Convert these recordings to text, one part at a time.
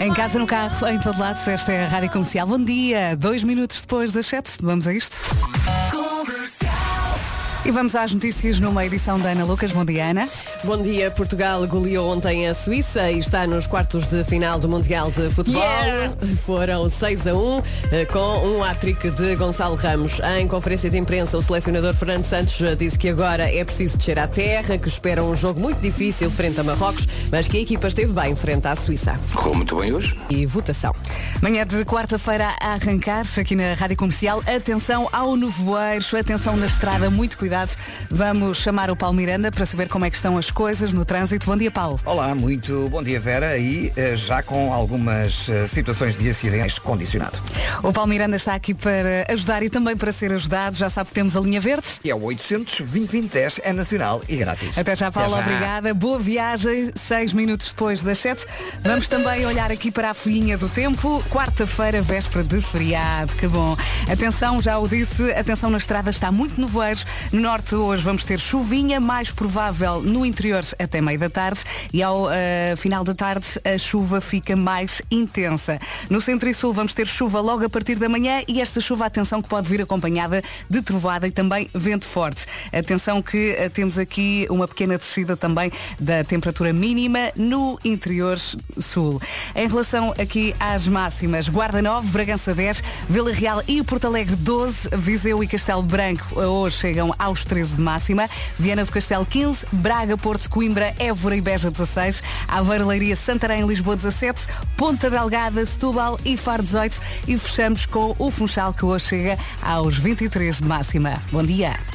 Em casa, no carro, em todo lado, esta é a Rádio Comercial. Bom dia, dois minutos depois das sete, vamos a isto? E vamos às notícias numa edição da Ana Lucas. Bom dia, Ana. Bom dia, Portugal goleou ontem a Suíça e está nos quartos de final do Mundial de Futebol. Yeah! Foram 6 a 1 eh, com um hat-trick de Gonçalo Ramos. Em conferência de imprensa, o selecionador Fernando Santos disse que agora é preciso descer à terra, que espera um jogo muito difícil frente a Marrocos, mas que a equipa esteve bem frente à Suíça. Correu muito bem hoje. E votação. Manhã de quarta-feira a arrancar aqui na Rádio Comercial. Atenção ao nevoeiro, atenção na estrada, muito cuidado. Vamos chamar o Paulo Miranda para saber como é que estão as coisas no trânsito. Bom dia, Paulo. Olá, muito bom dia Vera e eh, já com algumas eh, situações de acidentes condicionado. O Paulo Miranda está aqui para ajudar e também para ser ajudado. Já sabe que temos a linha verde. E é o 800 2010 é nacional e grátis. Até já, Paulo, Até já. obrigada. Boa viagem, seis minutos depois das sete. Vamos também olhar aqui para a folhinha do tempo. Quarta-feira, véspera de feriado. Que bom. Atenção, já o disse, atenção na estrada, está muito nevoeiros. No norte hoje vamos ter chuvinha, mais provável no interior até meio da tarde e ao eh, final da tarde a chuva fica mais intensa. No centro e sul vamos ter chuva logo a partir da manhã e esta chuva, atenção, que pode vir acompanhada de trovada e também vento forte. Atenção que eh, temos aqui uma pequena descida também da temperatura mínima no interior sul. Em relação aqui às máximas, Guarda 9, Bragança 10, Vila Real e Porto Alegre 12, Viseu e Castelo Branco eh, hoje chegam aos 13 de máxima, Viana do Castelo 15, Braga, Porto, Coimbra, Évora e Beja 16, Aveiro, Leiria, Santarém, Lisboa 17, Ponta Delgada, Setúbal e Faro 18 e fechamos com o Funchal que hoje chega aos 23 de máxima. Bom dia.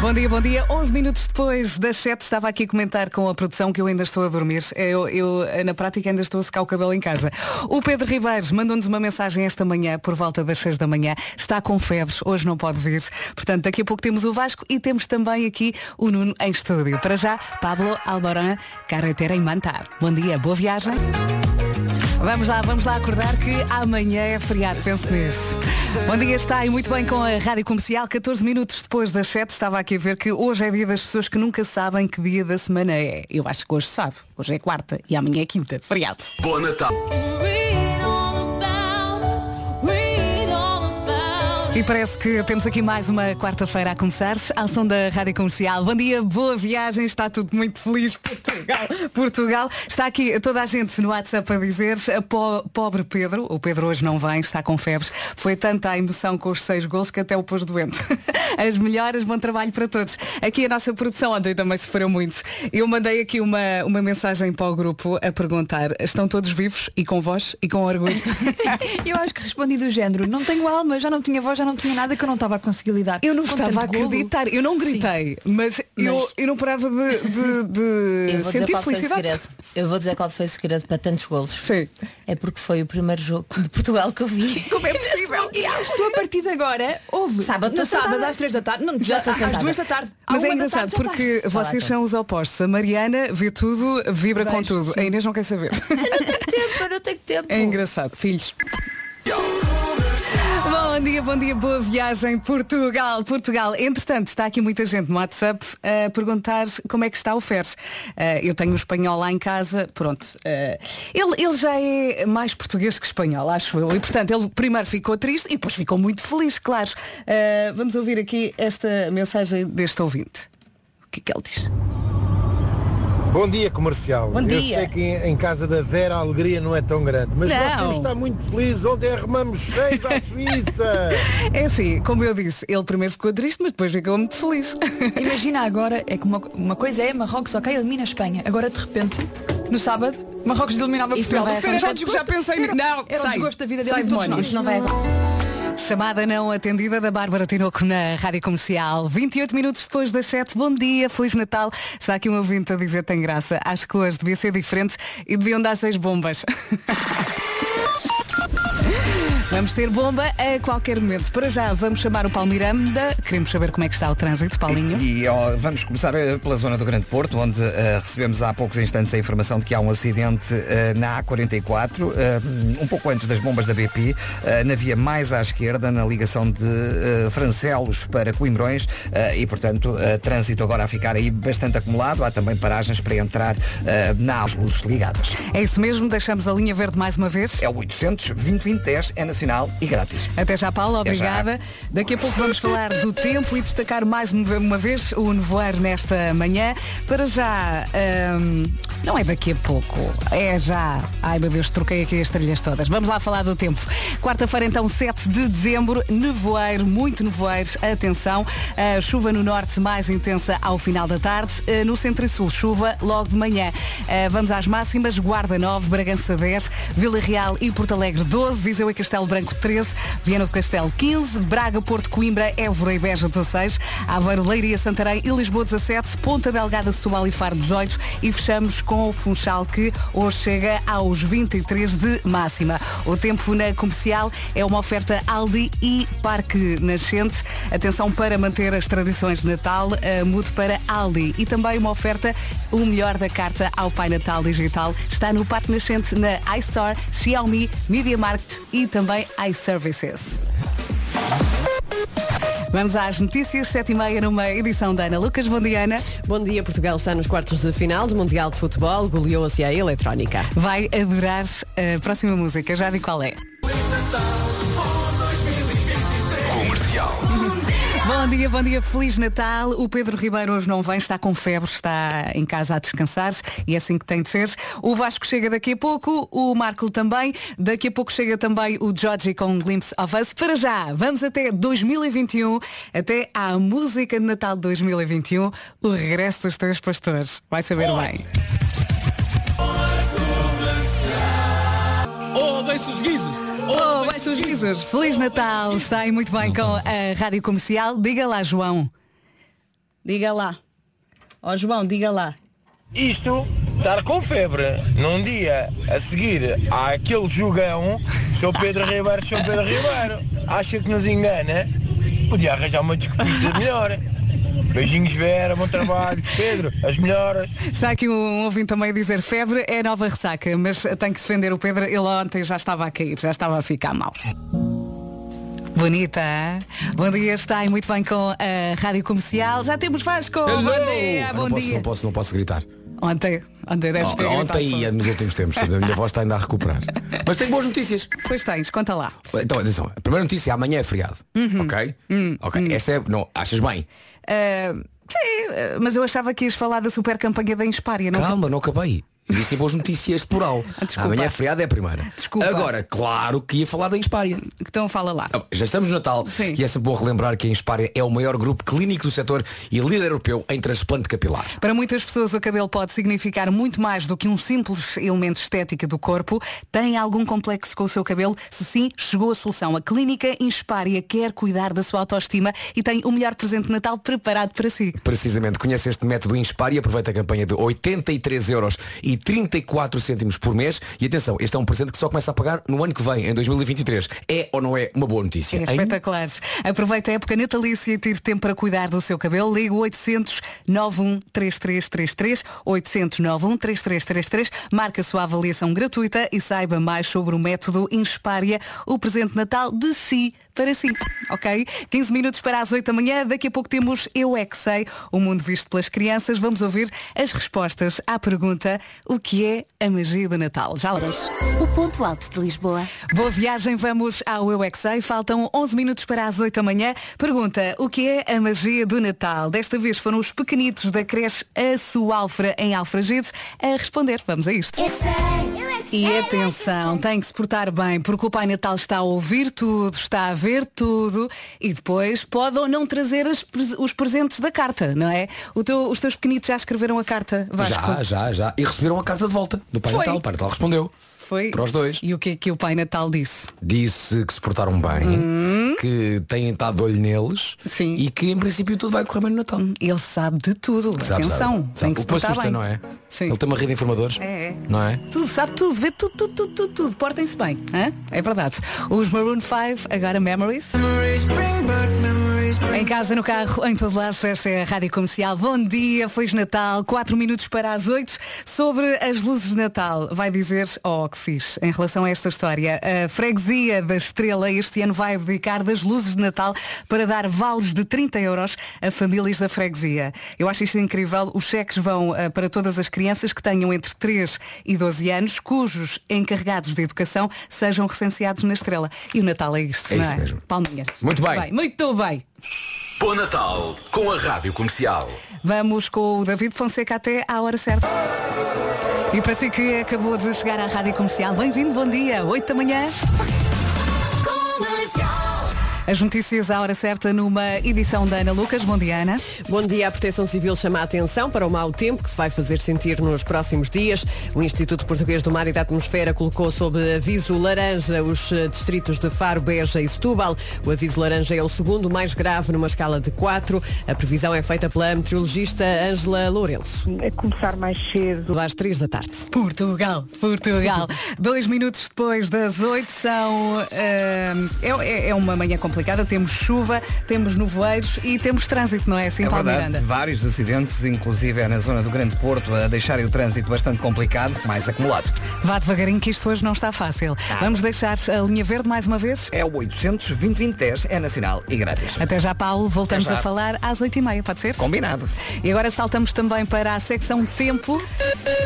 Bom dia, bom dia. 11 minutos depois das 7 estava aqui a comentar com a produção que eu ainda estou a dormir. Eu, eu, na prática ainda estou a secar o cabelo em casa. O Pedro Ribeiros mandou-nos uma mensagem esta manhã, por volta das 6 da manhã. Está com febre, hoje não pode vir. Portanto, daqui a pouco temos o Vasco e temos também aqui o Nuno em estúdio. Para já, Pablo Alboran, carretera em Mantar. Bom dia, boa viagem. Vamos lá, vamos lá acordar que amanhã é feriado, penso nisso. Bom dia, está aí muito bem com a Rádio Comercial. 14 minutos depois das 7, estava aqui a ver que hoje é dia das pessoas que nunca sabem que dia da semana é. Eu acho que hoje sabe. Hoje é quarta e amanhã é quinta, feriado. Bom Natal. E parece que temos aqui mais uma quarta-feira a começar. Ao som da Rádio Comercial. Bom dia, boa viagem. Está tudo muito feliz. Portugal, Portugal. Está aqui toda a gente no WhatsApp a dizer a po- pobre Pedro. O Pedro hoje não vem, está com febres. Foi tanta a emoção com os seis gols que até o pôs doente. As melhoras, bom trabalho para todos. Aqui a nossa produção ontem também sofreu muito. Eu mandei aqui uma, uma mensagem para o grupo a perguntar, estão todos vivos e com voz e com orgulho? Eu acho que respondi do género, não tenho alma, já não tinha voz, já não tinha nada que eu não estava a conseguir lidar. Eu não Com estava a tanto golo. acreditar, eu não gritei, mas, Eu, Mas- eu não parava de, de- de Eu vou dizer sentir qual foi o felicidade. segredo. Eu vou dizer qual foi o segredo para tantos golos. Sim. É porque foi o primeiro jogo de Portugal que eu vi. Como é possível? Tu a partir de agora houve Sábado, no estou sábado sentada. às três da tarde, não, Já já, estou às sentada. duas da tarde. Mas é engraçado porque estás. Tá vocês são os opostos. A Mariana vê tudo, vibra com Vejo, tudo. sim. A Inês não quer saber. Eu não tenho tempo, eu não tenho tempo. É engraçado. Filhos. Bom dia, bom dia, boa viagem, Portugal, Portugal. Entretanto, está aqui muita gente no WhatsApp a perguntar como é que está o Feres. Eh, eu tenho um espanhol lá em casa, pronto. eh, ele, ele já é mais português que espanhol, acho eu. E portanto, ele primeiro ficou triste e depois ficou muito feliz, claro. Eh, vamos ouvir aqui esta mensagem deste ouvinte. O que é que ele diz? Bom dia comercial. Bom Eu dia. sei que em casa da Vera a alegria não é tão grande, mas nós Não. temos de estar muito felizes. Ontem arrumamos seis à Suíça. É assim, como eu disse, ele primeiro ficou triste, mas depois ficou muito feliz. Imagina agora, é que uma, uma coisa é Marrocos, ok, elimina a Espanha. Agora de repente, no sábado, Marrocos eliminava Isso Portugal. não vai Era o Já pensei nisso. Não, Era o sai. desgosto da vida dele Sai, de todos demónio. nós. Isto não vai Chamada não atendida da Bárbara Tinoco na Rádio Comercial. 28 minutos depois das 7. Bom dia, Feliz Natal. Está aqui um ouvinte a dizer tem graça. Acho que hoje devia ser diferente e deviam dar seis bombas. Vamos ter bomba a qualquer momento. Para já, vamos chamar o Paulo Miranda. Queremos saber como é que está o trânsito, Paulinho. E ó, vamos começar eh, pela zona do Grande Porto, onde eh, recebemos há poucos instantes a informação de que há um acidente eh, na A44, eh, um pouco antes das bombas da BP, na via mais à esquerda, na ligação de Francelos para Coimbrões, e portanto, trânsito agora a ficar aí bastante acumulado. Há também paragens para entrar nas luzes ligadas. É isso mesmo, deixamos a linha verde mais uma vez. É o 800 2010 é nacional e grátis. Até já, Paulo, Até já. obrigada. Daqui a pouco vamos falar do tempo e destacar mais uma uma vez o nevoeiro nesta manhã. Para já, hum, não é daqui a pouco, é já. Ai meu Deus, troquei aqui as trilhas todas. Vamos lá falar do tempo. Quarta-feira, então, 7 de dezembro, nevoeiro, muito nevoeiro. Atenção, a chuva no norte mais intensa ao final da tarde. Eh, No centro e sul, chuva logo de manhã. Eh, Vamos às máximas. Guarda 9, Bragança 10, Vila Real e Porto Alegre 12, Viseu e Castelo Branco 13, Viana do Castelo 15, Braga, Porto, Coimbra, Évora e Beja 16, Aveiro, Leiria, Santarém e Lisboa 17, Ponta Delgada, Setúbal e Faro 18 e fechamos com o Funchal que hoje chega aos 23 de máxima. O tempo na comercial é uma oferta Aldi e Parque Nascente. Atenção para manter as tradições de Natal, eh, mude para Aldi. E também uma oferta, o melhor da carta ao Pai Natal Digital está no Parque Nascente na iStore, Xiaomi, Media Market e também iServices. Vamos às notícias, 7 e meia numa edição da Ana Lucas. Bom dia, Ana. Bom dia, Portugal está nos quartos de final do Mundial de Futebol, goleou-se a Eletrónica. Vai adorar a próxima música, já digo qual é. Bom dia, bom dia, Feliz Natal. O Pedro Ribeiro hoje não vem, está com febre, está em casa a descansar e é assim que tem de ser. O Vasco chega daqui a pouco, o Marco também. Daqui a pouco chega também o Georgie com um Glimpse of Us. Para já, vamos até 2021, até à música de Natal de 2021, o regresso dos três pastores. Vai saber bem. Oh, bem-se os guizos! Oh, risos. Feliz Natal. Está aí muito bem com a Rádio Comercial. Diga lá, João. Diga lá. Ó João, diga lá. Isto, estar com febre num dia a seguir àquele jogão, Sr. Pedro Ribeiro, Sr. Pedro Ribeiro, acha que nos engana? Podia arranjar uma desculpita melhor. Beijinhos Vera, bom trabalho. Pedro, as melhoras. Está aqui um ouvinte também a dizer febre é nova ressaca, mas tem que defender o Pedro. Ele ontem já estava a cair, já estava a ficar mal. Bonita, hein? Bom dia, está aí muito bem com a Rádio Comercial. Já temos Vasco. Bom dia, Ah, bom não, posso, dia. não, posso, não posso gritar. Ontem, ontem deves ter Oh, ontem e nos últimos tempos. A minha voz está ainda a recuperar. Mas tenho boas notícias. Pois tens, conta lá. Então, atenção. A primeira notícia, amanhã é feriado. Uhum. Ok? Hum, Ok. Esta é. Não, achas bem? Ah, sim, ah, mas eu achava que ias falar da super campanha da Inspária, não? Calma, não acabei. Existem boas notícias plural. Ah, desculpa. Amanhã é feriado, é a primeira. Desculpa. Agora, claro que ia falar da Inspária. Então fala lá. Ah, Já estamos no Natal Sim. e é sempre bom relembrar que a Inspária é o maior grupo clínico do setor e líder europeu em transplante capilar. Para muitas pessoas o cabelo pode significar muito mais do que um simples elemento estético do corpo. Tem algum complexo com o seu cabelo? Se sim, chegou a solução. A Clínica Inspária quer cuidar da sua autoestima e tem o melhor presente de Natal preparado para si. Precisamente, conhece este método Inspire e aproveita a campanha de 83 euros e 34 cêntimos por mês. E atenção, este é um presente que só começa a pagar no ano que vem, em 2023. É ou não é uma boa notícia? É espetacular. Aproveita a época natalícia e tire tempo para cuidar do seu cabelo. Liga o 800 913333 800 913333 Marca a sua avaliação gratuita e saiba mais sobre o método Inspária, o presente Natal de si para si. Ok? 15 minutos para as 8 da manhã. Daqui a pouco temos Eu É Que Sei, o mundo visto pelas crianças. Vamos ouvir as respostas à pergunta o que é a magia do Natal. Já vamos. O ponto alto de Lisboa. Boa viagem, vamos ao Eu é Que Sei. Faltam 11 minutos para as 8 da manhã. Pergunta, o que é a magia do Natal? Desta vez foram os pequenitos da creche Açualfra em Alfragide a responder. Vamos a isto. E atenção, tem que se portar bem, porque o Pai Natal está a ouvir tudo, está a ver tudo e depois pode ou não trazer as os presentes da carta, não é? Teu- os teus pequenitos já escreveram a carta, Vasco? Já, já, já. E receberam a carta de volta do Pai Foi. Natal. O Pai Natal respondeu. Foi? Para os dois. E o que é que o Pai Natal disse? Disse que se portaram bem, que têm estado de olho neles Sim. e que em princípio tudo vai correr bem no Natal. Ele sabe de tudo. Sabe, Atenção, sabe, tem sabe. que O se que portar assusta, bem. não é? Sim. Ele tem uma rede de informadores. É, é. Não é? Tudo, sabe tudo, vê tudo, tudo, tudo, tudo, tudo. Portem-se bem. hã? É verdade. Os Maroon 5, agora Memories. Em casa, no carro, em todo lado, esta é a Rádio Comercial. Bom dia, Feliz Natal, 4 minutos para as 8. Sobre as luzes de Natal, vai dizer, oh, que fiz em relação a esta história. A freguesia da Estrela este ano vai dedicar das luzes de Natal para dar vales de 30 euros a famílias da freguesia. Eu acho isto incrível. Os cheques vão eh, para todas as crianças que tenham entre 3 e 12 anos, cujos encarregados de educação sejam recenseados na Estrela. E o Natal é isto, É não isso é? mesmo. Palminhas. Muito bem. Muito bem. Bom Natal com a Rádio Comercial. Vamos com o David Fonseca até à hora certa. E para si que acabou de chegar à Rádio Comercial, bem-vindo, bom dia, 8 da manhã. As notícias à hora certa numa edição da Ana Lucas. Bom dia, Ana. Bom dia. A Proteção Civil chama a atenção para o mau tempo que se vai fazer sentir nos próximos dias. O Instituto Português do Mar e da Atmosfera colocou sob aviso laranja os eh, distritos de Faro, Beja e Setúbal. O aviso laranja é o segundo mais grave numa escala de 4. A previsão é feita pela meteorologista Ângela Lourenço. É começar mais cedo. Às 3 da tarde. Portugal, Portugal. Dois minutos depois das 8 são. eh, é, é uma manhã complicada. Temos chuva, temos nevoeiros e temos trânsito, não é assim, É Paulo verdade, Miranda? vários acidentes, inclusive é na zona do Grande Porto, a deixarem o trânsito bastante complicado, mais acumulado. Vá devagarinho que isto hoje não está fácil. Vamos deixar a linha verde mais uma vez? É o 800 2010 é nacional e grátis. Até já, Paulo. Voltamos já. a falar às 8h30, pode ser? Combinado. E agora saltamos também para a secção Tempo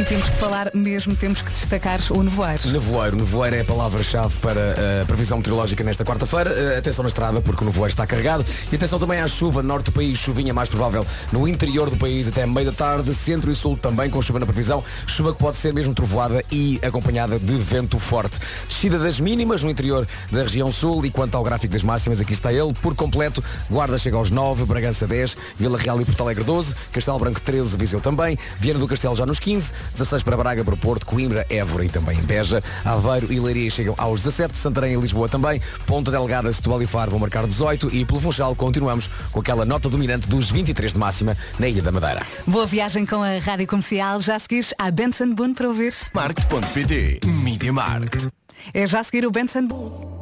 e temos que falar mesmo, temos que destacar o nevoeiro. Nevoeiro. Nevoeiro é a palavra-chave para eh, a previsão meteorológica nesta quarta-feira. Eh, atenção na estrada, porque o nevoeiro está carregado. E atenção também à chuva. Norte do país, chuvinha mais provável no interior do país até meio da tarde. Centro e sul também com chuva na previsão. Chuva que pode ser mesmo trovoada e acompanhada de vento forte. Descida das mínimas no interior da região sul. E quanto ao gráfico das máximas, aqui está ele por completo. Guarda chega aos 9, Bragança 10, Vila Real e Porto Alegre 12, Castelo Branco 13, Viseu também, Viana do Castelo já nos 15, 16 para Braga, para Porto, Coimbra, Évora e também Beja, Aveiro e Leiria chegam aos 17, Santarém e Lisboa também, Ponta Delgada, Setúbal e Faro vão marcar 18 e pelo Funchal continuamos com aquela nota dominante dos 23 de máxima na Ilha da Madeira. Boa viagem com a Rádio Comercial. Já a seguir a Benson Boone para ouvir. Market.pt Media Market. É já seguir o Benson Boone.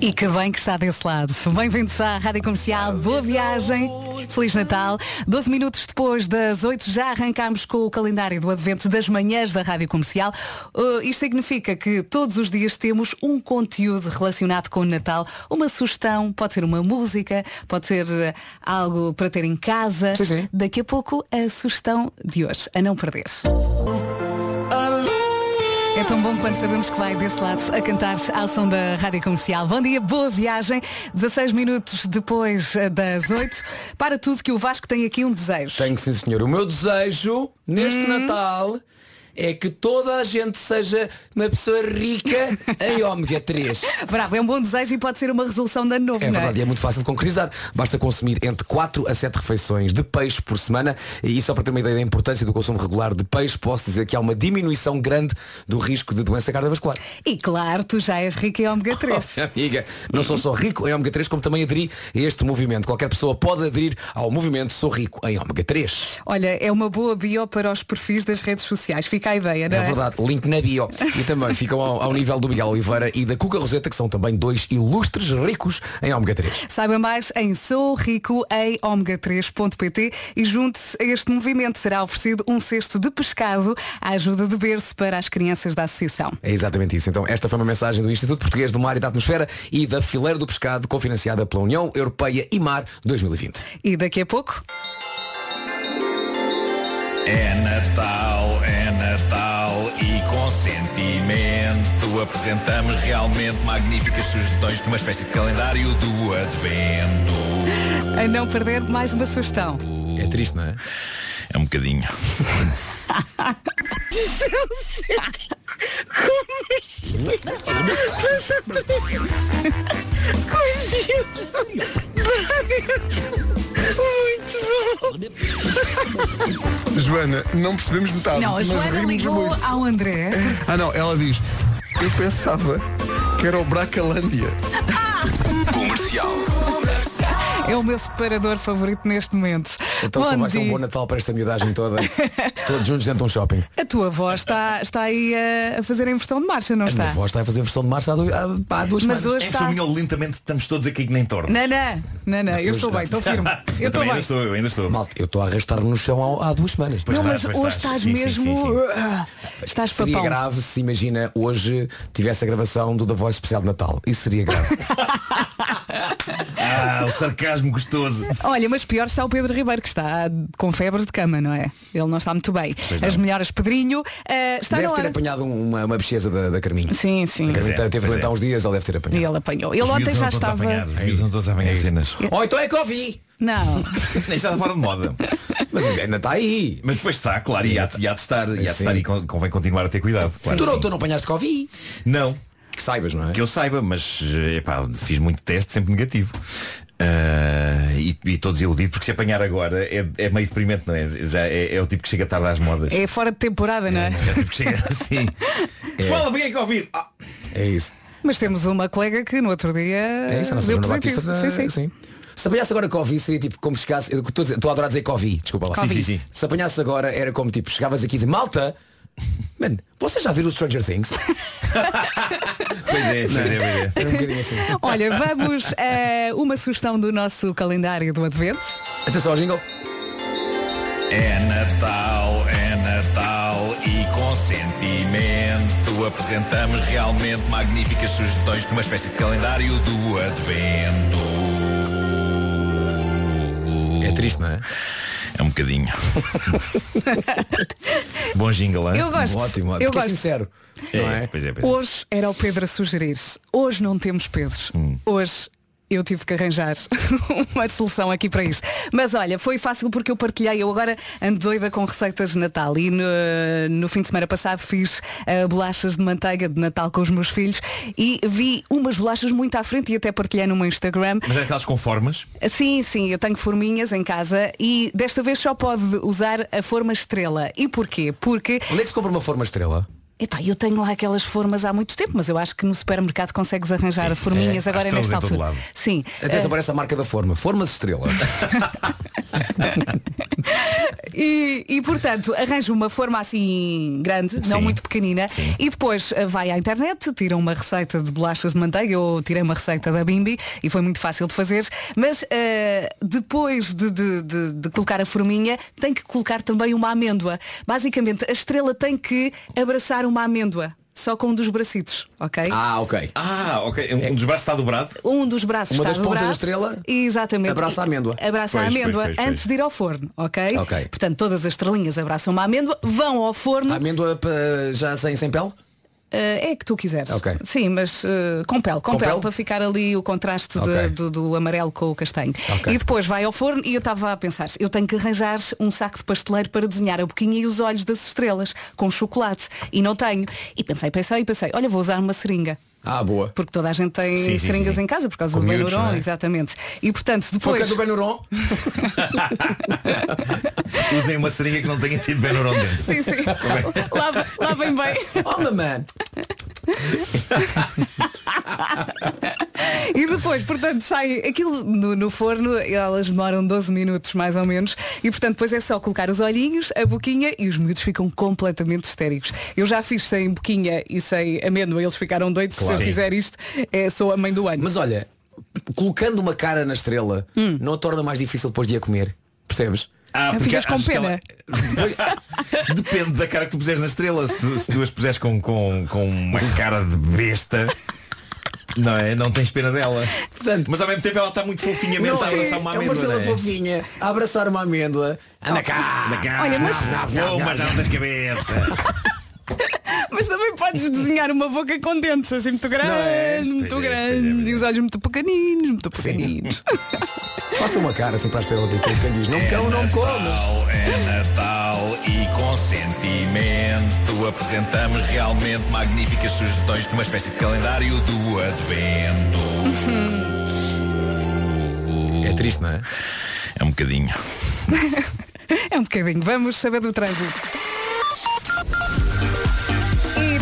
E que bem que está desse lado. Bem-vindos à Rádio Comercial. Boa viagem. Feliz Natal. 12 minutos depois das 8 já arrancámos com o calendário do Advento das manhãs da Rádio Comercial. Uh, isto significa que todos os dias temos um conteúdo relacionado com o Natal. Uma sugestão, pode ser uma música, pode ser uh, algo para ter em casa. Sim, sim. Daqui a pouco a sugestão de hoje, a não perder. É tão bom quando sabemos que vai desse lado a cantar ao som da Rádio Comercial. Bom dia, boa viagem. 16 minutos depois eh, das 8. Para tudo que o Vasco tem aqui um desejo. Tenho sim senhor. O meu desejo neste Hum. Natal é que toda a gente seja uma pessoa rica em ômega 3. Bravo, é um bom desejo e pode ser uma resolução de ano novo, É não verdade, e é muito fácil de concretizar. Basta consumir entre 4 a 7 refeições de peixe por semana. E só para ter uma ideia da importância do consumo regular de peixe, posso dizer que há uma diminuição grande do risco de doença cardiovascular. E claro, tu já és rico em ômega 3. Oh, amiga, não sou só rico em ômega 3, como também aderi a este movimento. Qualquer pessoa pode aderir ao movimento Sou Rico em ômega 3. Olha, é uma boa bio para os perfis das redes sociais. Fica a ideia, não É é? verdade, link na bio. E também ficam ao, ao nível do Miguel Oliveira e da Cuca Roseta, que são também dois ilustres ricos em ômega 3. Saiba mais em sourico em omega3.pt e junte-se a este movimento. Será oferecido um cesto de pescado à ajuda de berço para as crianças da associação. É exatamente isso. Então, esta foi uma mensagem do Instituto Português do Mar e da Atmosfera e da Fileira do Pescado, cofinanciada pela União Europeia e Mar 2020. E daqui a pouco, É Natal, é Natal e com sentimento apresentamos realmente magníficas sugestões de uma espécie de calendário do Advento. a não perder mais uma sugestão. É triste, não é? É um bocadinho. Joana, não percebemos metade. Não, a mas Joana rimos ligou muito. ao André. Ah não, ela diz, eu pensava que era o Bracalândia. Comercial. É o meu separador favorito neste momento. Então se não Bom vai ser um bom Natal para esta miudagem toda, todos juntos dentro de um shopping. A tua avó está, está aí a, a fazer a inversão de marcha, não A minha está? avó está a fazer versão de março há, do- há- há duas Mas semanas. hoje Em está- Sominhol, lentamente estamos todos aqui que nem tornos. Não, não, não, não, eu estou bem, estou firme. Eu estou Eu também ainda bem. estou, eu ainda estou. Malta, eu estou a arrastar-me no chão há, há duas semanas. Pois Não, estás, mas pois hoje estás. estás Sim, sim, mesmo. sim, sim. ah, Estás Seria papão. grave se imagina hoje tivesse a gravação do The Voice especial de Natal. Isso seria grave. Ah, o sarcasmo gostoso. Olha, mas pior está o Pedro Ribeiro, que está com febre de cama, não é? Ele não está muito bem. Pois As não. melhoras Pedrinho. ah, está deve na ter apanhado um- uma, uma bexesa da, da Carminho. Sim, sim. Pois é, teve doente é. há uns dias, ele deve ter apanhado. E ele apanhou. Ele Os ontem já estava. a apanhar, Os miúdos não estão a apanhar cenas. Ou então é Covid. Não. Nem está fora de moda. Mas ainda está aí. Mas depois está, claro, e há, e há de estar, e há de Sim. estar e con- convém continuar a ter cuidado. Claro tu, que não, tu não apanhaste Covid? Não, Que saibas, não é? que eu saiba, mas epá, fiz muito teste, sempre negativo. Ah, e e estou desiludido porque se apanhar agora é, é meio deprimente, não é? Já é, é o tipo que chega tarde às modas. É fora de temporada, não é? É o tipo que chega assim. Fala, bem é Covid! Ah, É isso. Mas temos uma colega que no outro dia É isso, a nossa Joana Batista. da- Sim, sim. Se apanhasse agora Covid seria tipo como chegasse. Estou a, dizer- estou a adorar dizer Covid, desculpa lá. Sim, sim, sim. Se apanhasse agora era como tipo, chegavas aqui e dizia, malta, man, vocês já viram o Stranger Things? Pois é, pois é, pois é. Bocadinho assim. Olha, vamos a uma sugestão do nosso calendário do Advento. Atenção ao jingle. É Natal, é Natal e com sentimento apresentamos realmente magníficas sugestões numa espécie de calendário do Advento. É triste, não é? É um bocadinho. Bom jingle, hein? Eu gosto. Ótimo, ótimo. Eu Porque é gosto. sincero. É, Não é? Pois é, pois é. Hoje era o Pedro a sugerir. Hoje não temos Pedro. Hum. Hoje eu tive que arranjar uma solução aqui para isto. Mas olha, foi fácil porque eu partilhei. Eu agora ando doida com receitas de Natal e no, no fim de semana passado fiz ah, bolachas de manteiga de Natal com os meus filhos e vi umas bolachas muito à frente e até partilhei no meu Instagram. Mas é aquelas com formas. Sim, sim, eu tenho forminhas em casa e desta vez só pode usar a forma estrela. E porquê? Porque Onde é que se compra uma forma estrela? Epá, eu tenho lá aquelas formas há muito tempo, mas eu acho que no supermercado consegues arranjar Sim, forminhas é. agora Há nesta altura. lado. Sim. Atenção eh, para essa marca da forma. Forma de estrela. e, e, portanto arranjo uma forma assim grande, não Sim. muito pequenina, Sim. e depois eh, vai à internet, tira uma receita de bolachas de manteiga, eu tirei uma receita da Bimbi e foi muito fácil de fazer, mas eh, depois de, de- de- de colocar a forminha, tem que colocar também uma amêndoa. Basicamente, a estrela tem que abraçar uma amêndoa. Só com um dos bracitos, ok? Ah, ok. Ah, ok. Um dos braços está dobrado. Um dos braços Uma está das pontas dobrado. da estrela Exatamente. abraça a amêndoa. Abraça a Pois, amêndoa pois, pois, pois. antes de ir ao forno, ok? Ok. Portanto, todas as estrelinhas abraçam uma amêndoa, vão ao forno. A amêndoa pa- já sem, sem pele? Eh, é que tu quiseres. Ok. Sim, mas eh, com pele, com, Com pele, pele? para ficar ali o contraste de- Ok. do, do amarelo com o castanho. Ok. E depois vai ao forno e eu estava a pensar, eu tenho que arranjar um saco de pasteleiro para desenhar a boquinha e os olhos das estrelas com chocolate. E não tenho. E pensei, pensei, pensei, olha, vou usar uma seringa. Ah, boa. Porque toda a gente tem Sim, sim, seringas sim. em casa por causa Com do miúdos, Benuron, é? exatamente. E portanto, depois. que é do Benuron? Usem uma seringa que não tenha tido Benuron dentro. Sim, sim. Lava- Lavem bem. Oh, mamãe. E depois, portanto, sai aquilo no, no forno, elas demoram 12 minutos mais ou menos, e portanto depois é só colocar os olhinhos, a boquinha e os miúdos ficam completamente histéricos. Eu já fiz sem boquinha e sem amêndoa, eles ficaram doidos. Claro. Se eu fizer isto, é, sou a mãe do ano. Mas olha, colocando uma cara na estrela Hum. não a torna mais difícil depois de a comer. Percebes? Ah, ficas com pena. Depende da cara que tu puseres na estrela. Se tu, se tu as puseres com, com, com uma cara de besta, não é? Não tens pena dela. Portanto, Mas ao mesmo tempo ela está muito fofinha mesmo a abraçar uma é uma amêndoa. estrela não é? fofinha a abraçar uma amêndoa. Anda cá! Anda cá, Olha, mas- Vou, mas não das cabeça. Mas também podes desenhar uma boca com dentes assim muito grande, é? muito é, grande, é, é. e os olhos muito pequeninos, muito pequeninos. Faça uma cara assim para a estrela de quem diz, não me cão, não me comas. É Natal e com sentimento apresentamos realmente magníficas sugestões numa espécie de calendário do Advento. É triste, não é? É um bocadinho. É um bocadinho. Vamos saber do trânsito.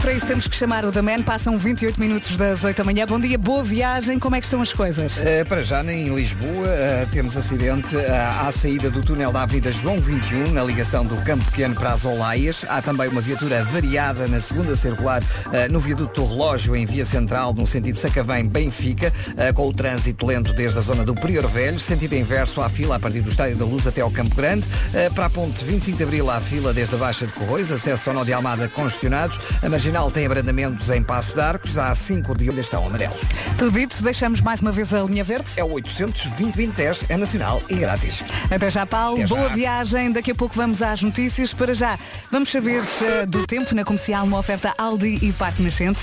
Para isso temos que chamar o da Man. Passam 28 minutos das 8 da manhã. Bom dia, boa viagem. Como é que estão as coisas? Uh, para já, em Lisboa, uh, temos acidente uh, à saída do túnel da Avenida João 21, na ligação do Campo Pequeno para as Olaias. Há também uma viatura variada na segunda circular no viaduto do Relógio, em via central, no sentido Sacavém-Benfica, com o trânsito lento desde a zona do Prior Velho. Sentido inverso à fila, a partir do Estádio da Luz até ao Campo Grande. para a ponte 25 de Abril, à fila desde a Baixa de Corroios, acesso ao Nó de Almada congestionados. A Marginal tem abrandamentos em Passo de Arcos. Há 5 de olho estão amarelos. Tudo dito, deixamos mais uma vez a linha verde. É o 800 2010 é nacional e grátis. Até já, Paulo. Até já. Boa viagem. Daqui a pouco vamos às notícias. Para já, vamos saber uh, do tempo na comercial, uma oferta Aldi e Parque Nascente.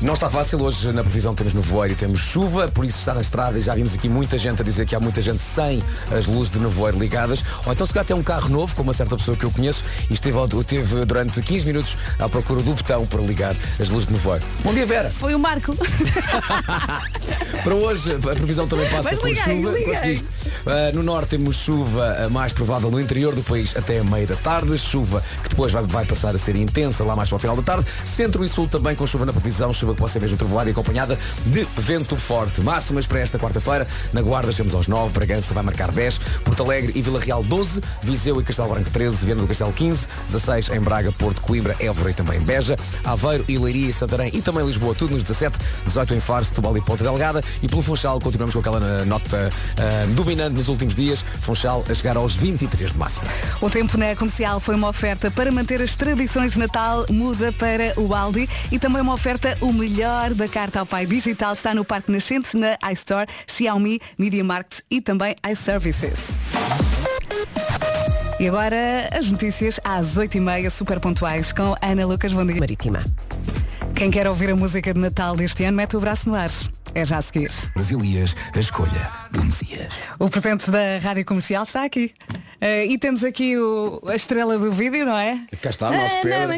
Não está fácil, hoje na previsão temos nevoeiro e temos chuva, por isso está na estrada e já vimos aqui muita gente a dizer que há muita gente sem as luzes de nevoeiro ligadas, ou então se calhar tem um carro novo, com uma certa pessoa que eu conheço, e esteve, esteve durante 15 minutos à procura do botão para ligar as luzes de nevoeiro. Bom dia, Vera! Foi o Marco. para hoje, a previsão também passa Mas liguei, chuva. liguei. Conseguiste. Uh, no norte temos chuva uh, mais provável no interior do país até a meia da tarde, chuva que depois vai, vai passar a ser intensa lá mais para o final da tarde. Centro e sul também com chuva na previsão, chuva que pode ser mesmo trovoada e acompanhada de vento forte. Máximas para esta quarta-feira. Na Guarda chegamos aos 9, Bragança vai marcar 10, Porto Alegre e Vila Real 12, Viseu e Castelo Branco 13, Viana do Castelo 15, 16 em Braga, Porto, Coimbra, Évora e também Beja, Aveiro, e Santarém e também Lisboa, tudo nos 17, 18 em Faro, Setúbal e Ponta Delgada e pelo Funchal continuamos com aquela uh, nota uh, dominante nos últimos dias, Funchal a chegar aos 23 de máxima. O tempo na comercial foi uma oferta para manter as tradições de Natal, muda para o Aldi e também uma oferta o melhor da carta ao pai digital está no Parque Nascente, na iStore, Xiaomi, Media Market e também iServices. E agora as notícias às 8h30, super pontuais, com Ana Lucas Bom dia. Marítima. Quem quer ouvir a música de Natal deste ano, mete o braço no ar. É já a seguir. Brasilias, a escolha do Messias. O presente da Rádio Comercial está aqui. Uh, e temos aqui o- a estrela do vídeo, não é? Cá está o nosso Pedro.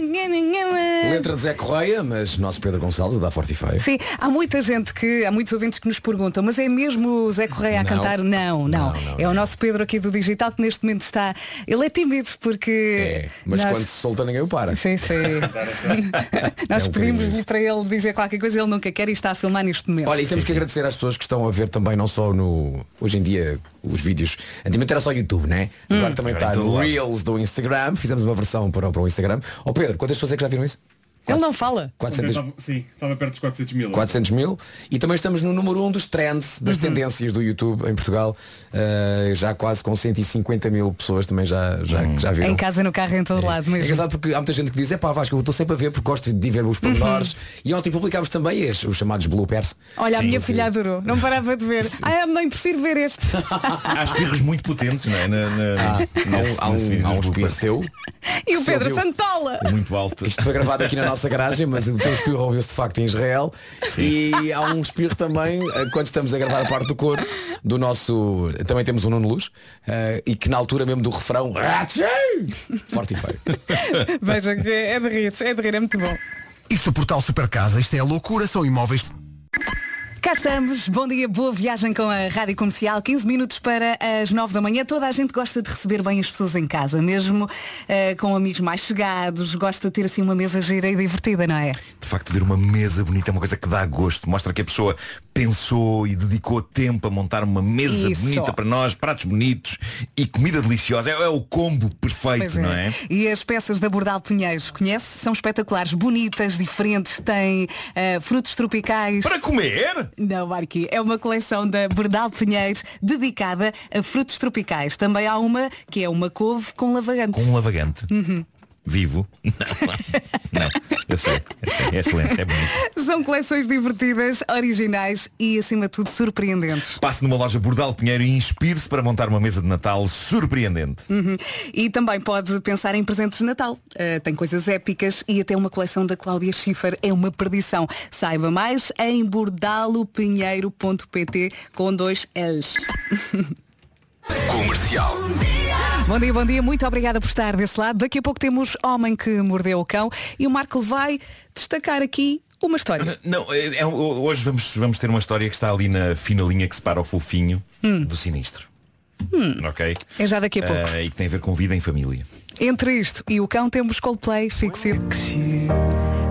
Letra de Zé Correia, mas nosso Pedro Gonçalves, da Forte e Feio. Sim, há muita gente que, há muitos ouvintes que nos perguntam, mas é mesmo o Zé Correia a Não. cantar? Não, não, É o nosso Pedro aqui do digital que neste momento está. Ele é tímido porque. É, mas nós- quando se solta ninguém o para. Sim, sim. Nós É um pedimos-lhe isso. para ele dizer qualquer coisa, ele nunca quer e está a filmar neste momento. Olha, e temos que agradecer às pessoas que estão a ver também, não só no. Hoje em dia, os vídeos. Antigamente era só YouTube, né? Hum. Agora também Agora está no. Reels do Instagram. Fizemos uma versão para, para o Instagram. Ó Pedro, quantas pessoas é que já viram isso? Ele não fala. 400, Sim, estava perto dos 400 mil. 400 mil. E também estamos no número 1 um dos trends, das Uhum. tendências do YouTube em Portugal. Uh, já quase com 150 mil pessoas também já, já, já viram. Em casa, no carro, em todo lado É mesmo. engraçado porque há muita gente que diz, é pá Vasco, eu estou sempre a ver porque gosto de ver os Uhum. pormenores. E ontem publicámos também os, os chamados bloopers. Olha, a Sim, minha sim. filha adorou. Não parava de ver. Ai, a mãe, prefiro ver este. Há espirros muito potentes, não é? Na, na, Há, nesse- há um, há um espirro teu. E o Pedro. Santola. Muito alto. Isto foi gravado aqui na nossa garagem, mas o teu espirro ouviu-se de facto em Israel. E há um espirro também, eh, quando estamos a gravar a parte do coro, do nosso. Também temos um Nuno Luz, eh, e que na altura mesmo do refrão. Forte e feio. Veja que é de rir, é de rir, é muito bom. Isto do portal Super Casa, isto é a loucura, são imóveis. Cá estamos, bom dia, boa viagem com a Rádio Comercial, 15 minutos para as 9 da manhã. Toda a gente gosta de receber bem as pessoas em casa, mesmo eh, com amigos mais chegados, gosta de ter assim uma mesa gira e divertida, não é? De facto, ver uma mesa bonita é uma coisa que dá gosto. Mostra que a pessoa pensou e dedicou tempo a montar uma mesa Isso. bonita para nós, pratos bonitos e comida deliciosa. É, é o combo perfeito, é. não é? E as peças da Bordal Pinheiros, conhece? São espetaculares, bonitas, diferentes, têm eh, frutos tropicais. Para comer? Não, Marqui, é uma coleção da Bordal Pinheiros dedicada a frutos tropicais. Também há uma que é uma couve com lavagante. Com um lavagante. Uhum. Vivo? Não, não. Eu sei, eu sei. É excelente, é bonito. São coleções divertidas, originais e, acima de tudo, surpreendentes. Passe numa loja Bordal Pinheiro e inspire-se para montar uma mesa de Natal surpreendente. Uhum. E também pode pensar em presentes de Natal. Uh, tem coisas épicas e até uma coleção da Cláudia Schiffer é uma perdição. Saiba mais em bordalopinheiro.pt com dois L's. Comercial. Bom dia, bom dia. Muito obrigada por estar desse lado. Daqui a pouco temos Homem que Mordeu o Cão e o Marco vai destacar aqui uma história. Não, é- é- hoje vamos, vamos ter uma história que está ali na fina linha que separa o fofinho do sinistro. Hum. Ok? É já daqui a pouco. Ah, e que tem a ver com vida em família. Entre isto e o cão temos Coldplay, fixe.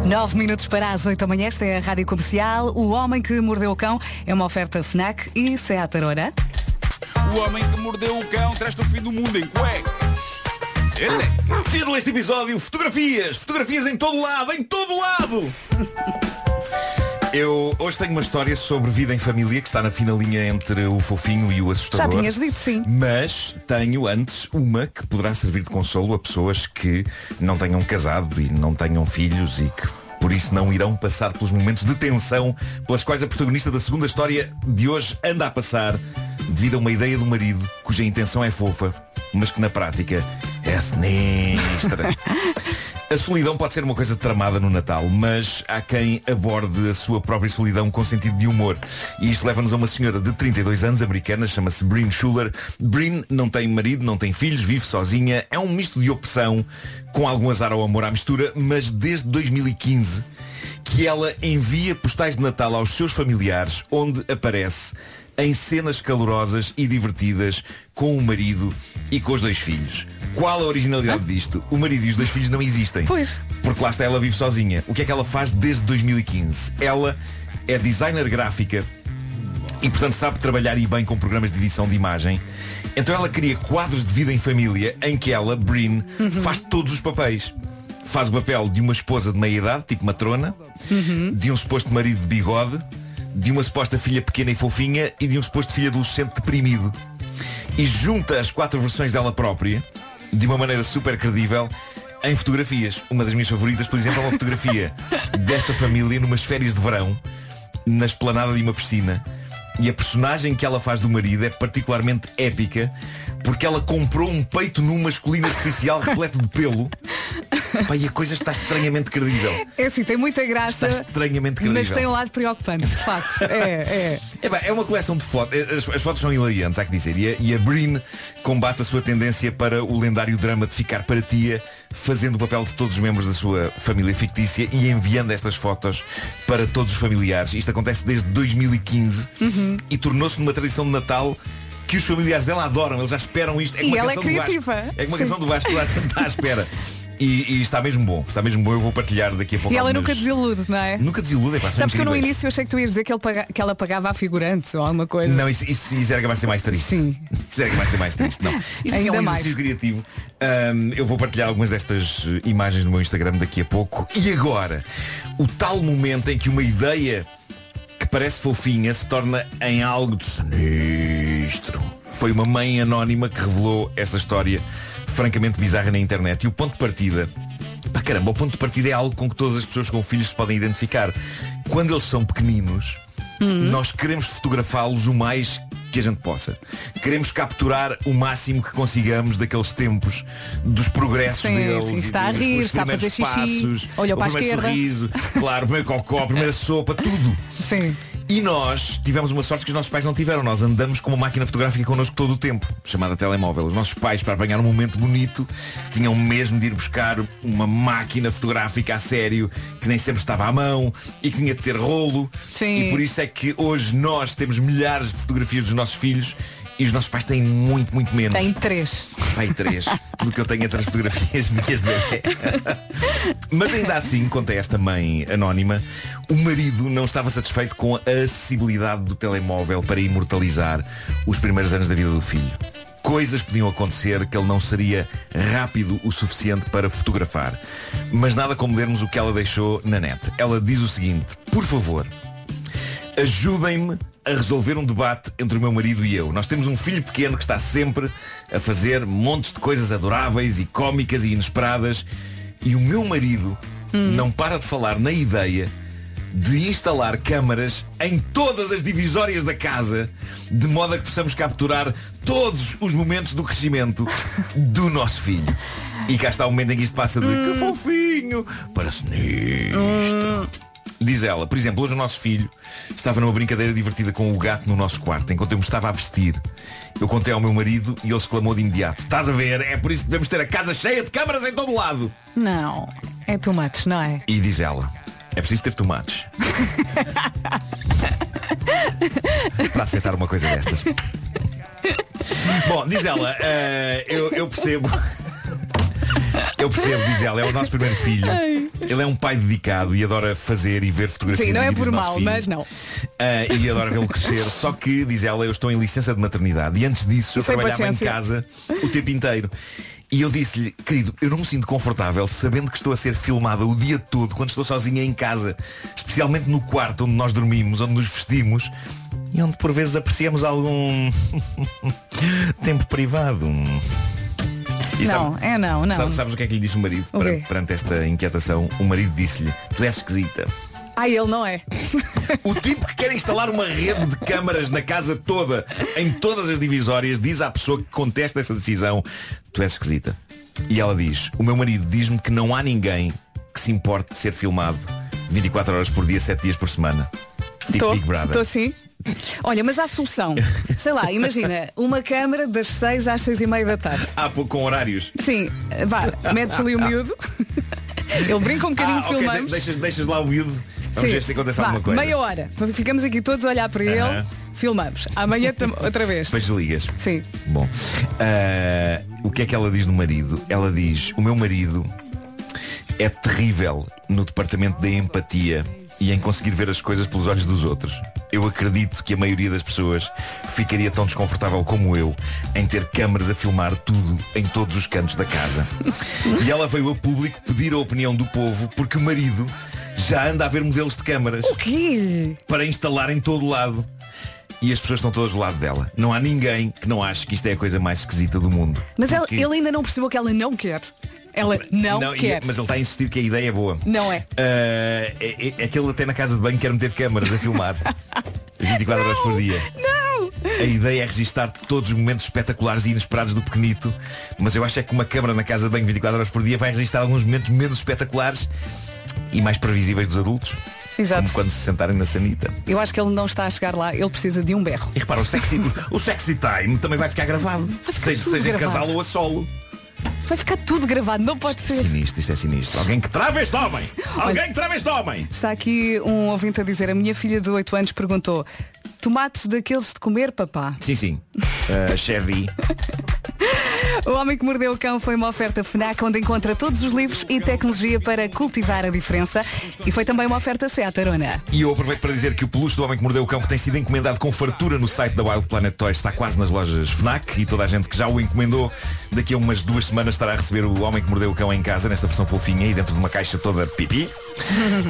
Nove minutos para as oito da manhã, esta é a Rádio Comercial. O Homem que Mordeu o Cão é uma oferta FNAC e Seat Arona. O homem que mordeu o cão traz-te o fim do mundo em cuecas. Ele Título deste episódio, fotografias, fotografias em todo lado, em todo lado! Eu hoje tenho uma história sobre vida em família que está na finalinha entre o fofinho e o Já assustador. tinhas dito, sim. Mas tenho antes uma que poderá servir de consolo a pessoas que não tenham casado e não tenham filhos e que por isso não irão passar pelos momentos de tensão pelas quais a protagonista da segunda história de hoje anda a passar devido a uma ideia do marido cuja intenção é fofa, mas que na prática é sinistra. A solidão pode ser uma coisa tramada no Natal, mas há quem aborde a sua própria solidão com sentido de humor. E isto leva-nos a uma senhora de 32 anos, americana, chama-se Bryn Schuller. Bryn não tem marido, não tem filhos, vive sozinha. É um misto de opção, com algum azar ao amor à mistura, mas desde 2015 que ela envia postais de Natal aos seus familiares, onde aparece em cenas calorosas e divertidas com o marido e com os dois filhos. Qual a originalidade disto? O marido e os dois filhos não existem. Pois. Porque lá está ela vive sozinha. O que é que ela faz desde 2015? Ela é designer gráfica e portanto sabe trabalhar e bem com programas de edição de imagem. Então ela cria quadros de vida em família em que ela, Bryn, faz todos os papéis. Faz o papel de uma esposa de meia-idade, tipo matrona, de um suposto marido de bigode, de uma suposta filha pequena e fofinha e de um suposto filho adolescente deprimido. E junta as quatro versões dela própria, de uma maneira super credível, em fotografias. Uma das minhas favoritas, por exemplo, é uma fotografia desta família numas férias de verão, na esplanada de uma piscina. E a personagem que ela faz do marido é particularmente épica porque ela comprou um peito nu masculino artificial repleto de pelo. Pá, e a coisa está estranhamente credível. É assim, tem muita graça. Está estranhamente credível. Mas tem um lado preocupante, de facto. É, é. É, pá, é uma coleção de fotos. As, as fotos são hilariantes, há que dizer. E a, e a Breen combate a sua tendência para o lendário drama de ficar para tia, fazendo o papel de todos os membros da sua família fictícia e enviando estas fotos para todos os familiares. Isto acontece desde 2015 Uhum. e tornou-se numa tradição de Natal que os familiares dela adoram, eles já esperam isto. É E ela é canção do Vasco. criativa. É como a Sim. canção do Vasco, gente está à espera. E, e está mesmo bom, está mesmo bom, eu vou partilhar daqui a pouco. E ela nunca desilude, não é? Nunca desilude, é pá, Sabes que eu no início achei que tu ias dizer que, ele paga- que ela pagava a figurantes ou alguma coisa. Não, isso, isso, isso era capaz de ser mais triste. Sim. Isso era capaz de ser mais triste. Não. Isto sim é Ainda um mais. exercício criativo. Ahm, eu vou partilhar algumas destas eh, imagens no meu Instagram daqui a pouco. E agora, o tal momento em que uma ideia que parece fofinha se torna em algo de sinistro. Foi uma mãe anónima que revelou esta história francamente bizarra na internet. E o ponto de partida Pá, caramba, o ponto de partida é algo com que todas as pessoas com filhos se podem identificar. Quando eles são pequeninos, nós queremos fotografá-los o mais que a gente possa. Queremos capturar o máximo que consigamos daqueles tempos, dos progressos Sim, deles. sim, está a rir, está a primeiros fazer xixi, passos, olhou o para a primeiro esquerda. sorriso, claro, o primeiro cocó, a primeira sopa, tudo. Sim. E nós tivemos uma sorte que os nossos pais não tiveram. Nós andamos com uma máquina fotográfica connosco todo o tempo, chamada telemóvel. Os nossos pais, para apanhar um momento bonito, tinham mesmo de ir buscar uma máquina fotográfica a sério, que nem sempre estava à mão e que tinha de ter rolo. Sim. E por isso é que hoje nós temos milhares de fotografias dos nossos filhos e os nossos pais têm muito, muito menos. Tem três. Pai, três. Tudo que eu tenho é três fotografias minhas de bebê. Mas ainda assim, conta esta mãe anónima, o marido não estava satisfeito com a acessibilidade do telemóvel para imortalizar os primeiros anos da vida do filho. Coisas podiam acontecer que ele não seria rápido o suficiente para fotografar. Mas nada como lermos o que ela deixou na net. Ela diz o seguinte, por favor, ajudem-me a resolver um debate entre o meu marido e eu. Nós temos um filho pequeno que está sempre a fazer montes de coisas adoráveis e cómicas e inesperadas e o meu marido não para de falar na ideia de instalar câmaras em todas as divisórias da casa de modo a que possamos capturar todos os momentos do crescimento do nosso filho. E cá está o momento em que isto passa de que fofinho para sinistro. Diz ela, por exemplo, hoje o nosso filho estava numa brincadeira divertida com o gato no nosso quarto, enquanto eu me estava a vestir. Eu contei ao meu marido e ele exclamou de imediato, estás a ver, é por isso que devemos ter a casa cheia de câmaras em todo lado. Não. É tomates, não é? E diz ela, é preciso ter tomates. para aceitar uma coisa destas. Bom, diz ela, eh, eu, eu percebo. Eu percebo, diz ela, é o nosso primeiro filho. Ele é um pai dedicado e adora fazer e ver fotografias. Sim, não é por mal, mas não. Ah, e adora vê-lo crescer. Só que, diz ela, eu estou em licença de maternidade. E antes disso eu Sem trabalhava paciência. em casa o tempo inteiro. E eu disse-lhe, querido, eu não me sinto confortável sabendo que estou a ser filmada o dia todo quando estou sozinha em casa. Especialmente no quarto onde nós dormimos, onde nos vestimos e onde por vezes apreciamos algum tempo privado. E Não, é não, não. Sabes, sabes o que é que lhe disse o marido para- perante esta inquietação? O marido disse-lhe, tu és esquisita. Ai, ele não é. O tipo que quer instalar uma rede de câmaras na casa toda, em todas as divisórias, diz à pessoa que contesta essa decisão, tu és esquisita. E ela diz, o meu marido diz-me que não há ninguém que se importe de ser filmado 24 horas por dia, 7 dias por semana. Tipo Tô, Big Brother. tô sim. Olha, mas há solução. Sei lá, imagina, uma câmara das 6 às 6 e meia da tarde. Ah, pô, com horários. Sim, vá, metes ali o miúdo. Ele brinca um bocadinho, ah, ok, filmamos. de- deixas, deixas lá o miúdo. Vamos Sim. ver se acontece Vá, alguma coisa. Meia hora. Ficamos aqui todos a olhar para ele, Aham. filmamos. Amanhã outra vez. Depois desligas. Sim. Bom, ah, o que é que ela diz no marido? Ela diz, o meu marido é terrível no departamento da empatia e em conseguir ver as coisas pelos olhos dos outros. Eu acredito que a maioria das pessoas ficaria tão desconfortável como eu em ter câmaras a filmar tudo em todos os cantos da casa. E ela veio a público pedir a opinião do povo porque o marido já anda a ver modelos de câmaras O quê? para instalar em todo lado. E as pessoas estão todas do lado dela. Não há ninguém que não ache que isto é a coisa mais esquisita do mundo. Mas ela- Porque- ele ainda não percebeu que ela não quer. Ela não, e- quer. mas ele está a insistir que a ideia é boa. Não é. Ah, é, é, é que ele até na casa de banho quer meter câmaras a filmar 24 horas por dia. Não! A ideia é registar todos os momentos espetaculares e inesperados do pequenito, mas eu acho é que uma câmara na casa de banho 24 horas por dia vai registrar alguns momentos menos espetaculares e mais previsíveis dos adultos. Exato. Como quando se sentarem na sanita. Eu acho que ele não está a chegar lá, ele precisa de um berro. E repara, o sexy, o sexy time também vai ficar gravado. ficar seja seja em gravado. casal ou a solo. Vai ficar tudo gravado, não pode ser. Sinistro, isto é sinistro. Alguém que trava este homem! Alguém que trava este homem! Está aqui um ouvinte a dizer, a minha filha de 8 anos perguntou, tomates daqueles de comer, papá? Sim, sim. Uh, Chevy. O Homem que Mordeu o Cão foi uma oferta FNAC onde encontra todos os livros e tecnologia para cultivar a diferença e foi também uma oferta Seat Arona. E eu aproveito para dizer que o peluche do Homem que Mordeu o Cão, que tem sido encomendado com fartura no site da Wild Planet Toys, está quase nas lojas FNAC e toda a gente que já o encomendou daqui a umas duas semanas estará a receber o Homem que Mordeu o Cão em casa, nesta versão fofinha e dentro de uma caixa toda pipi.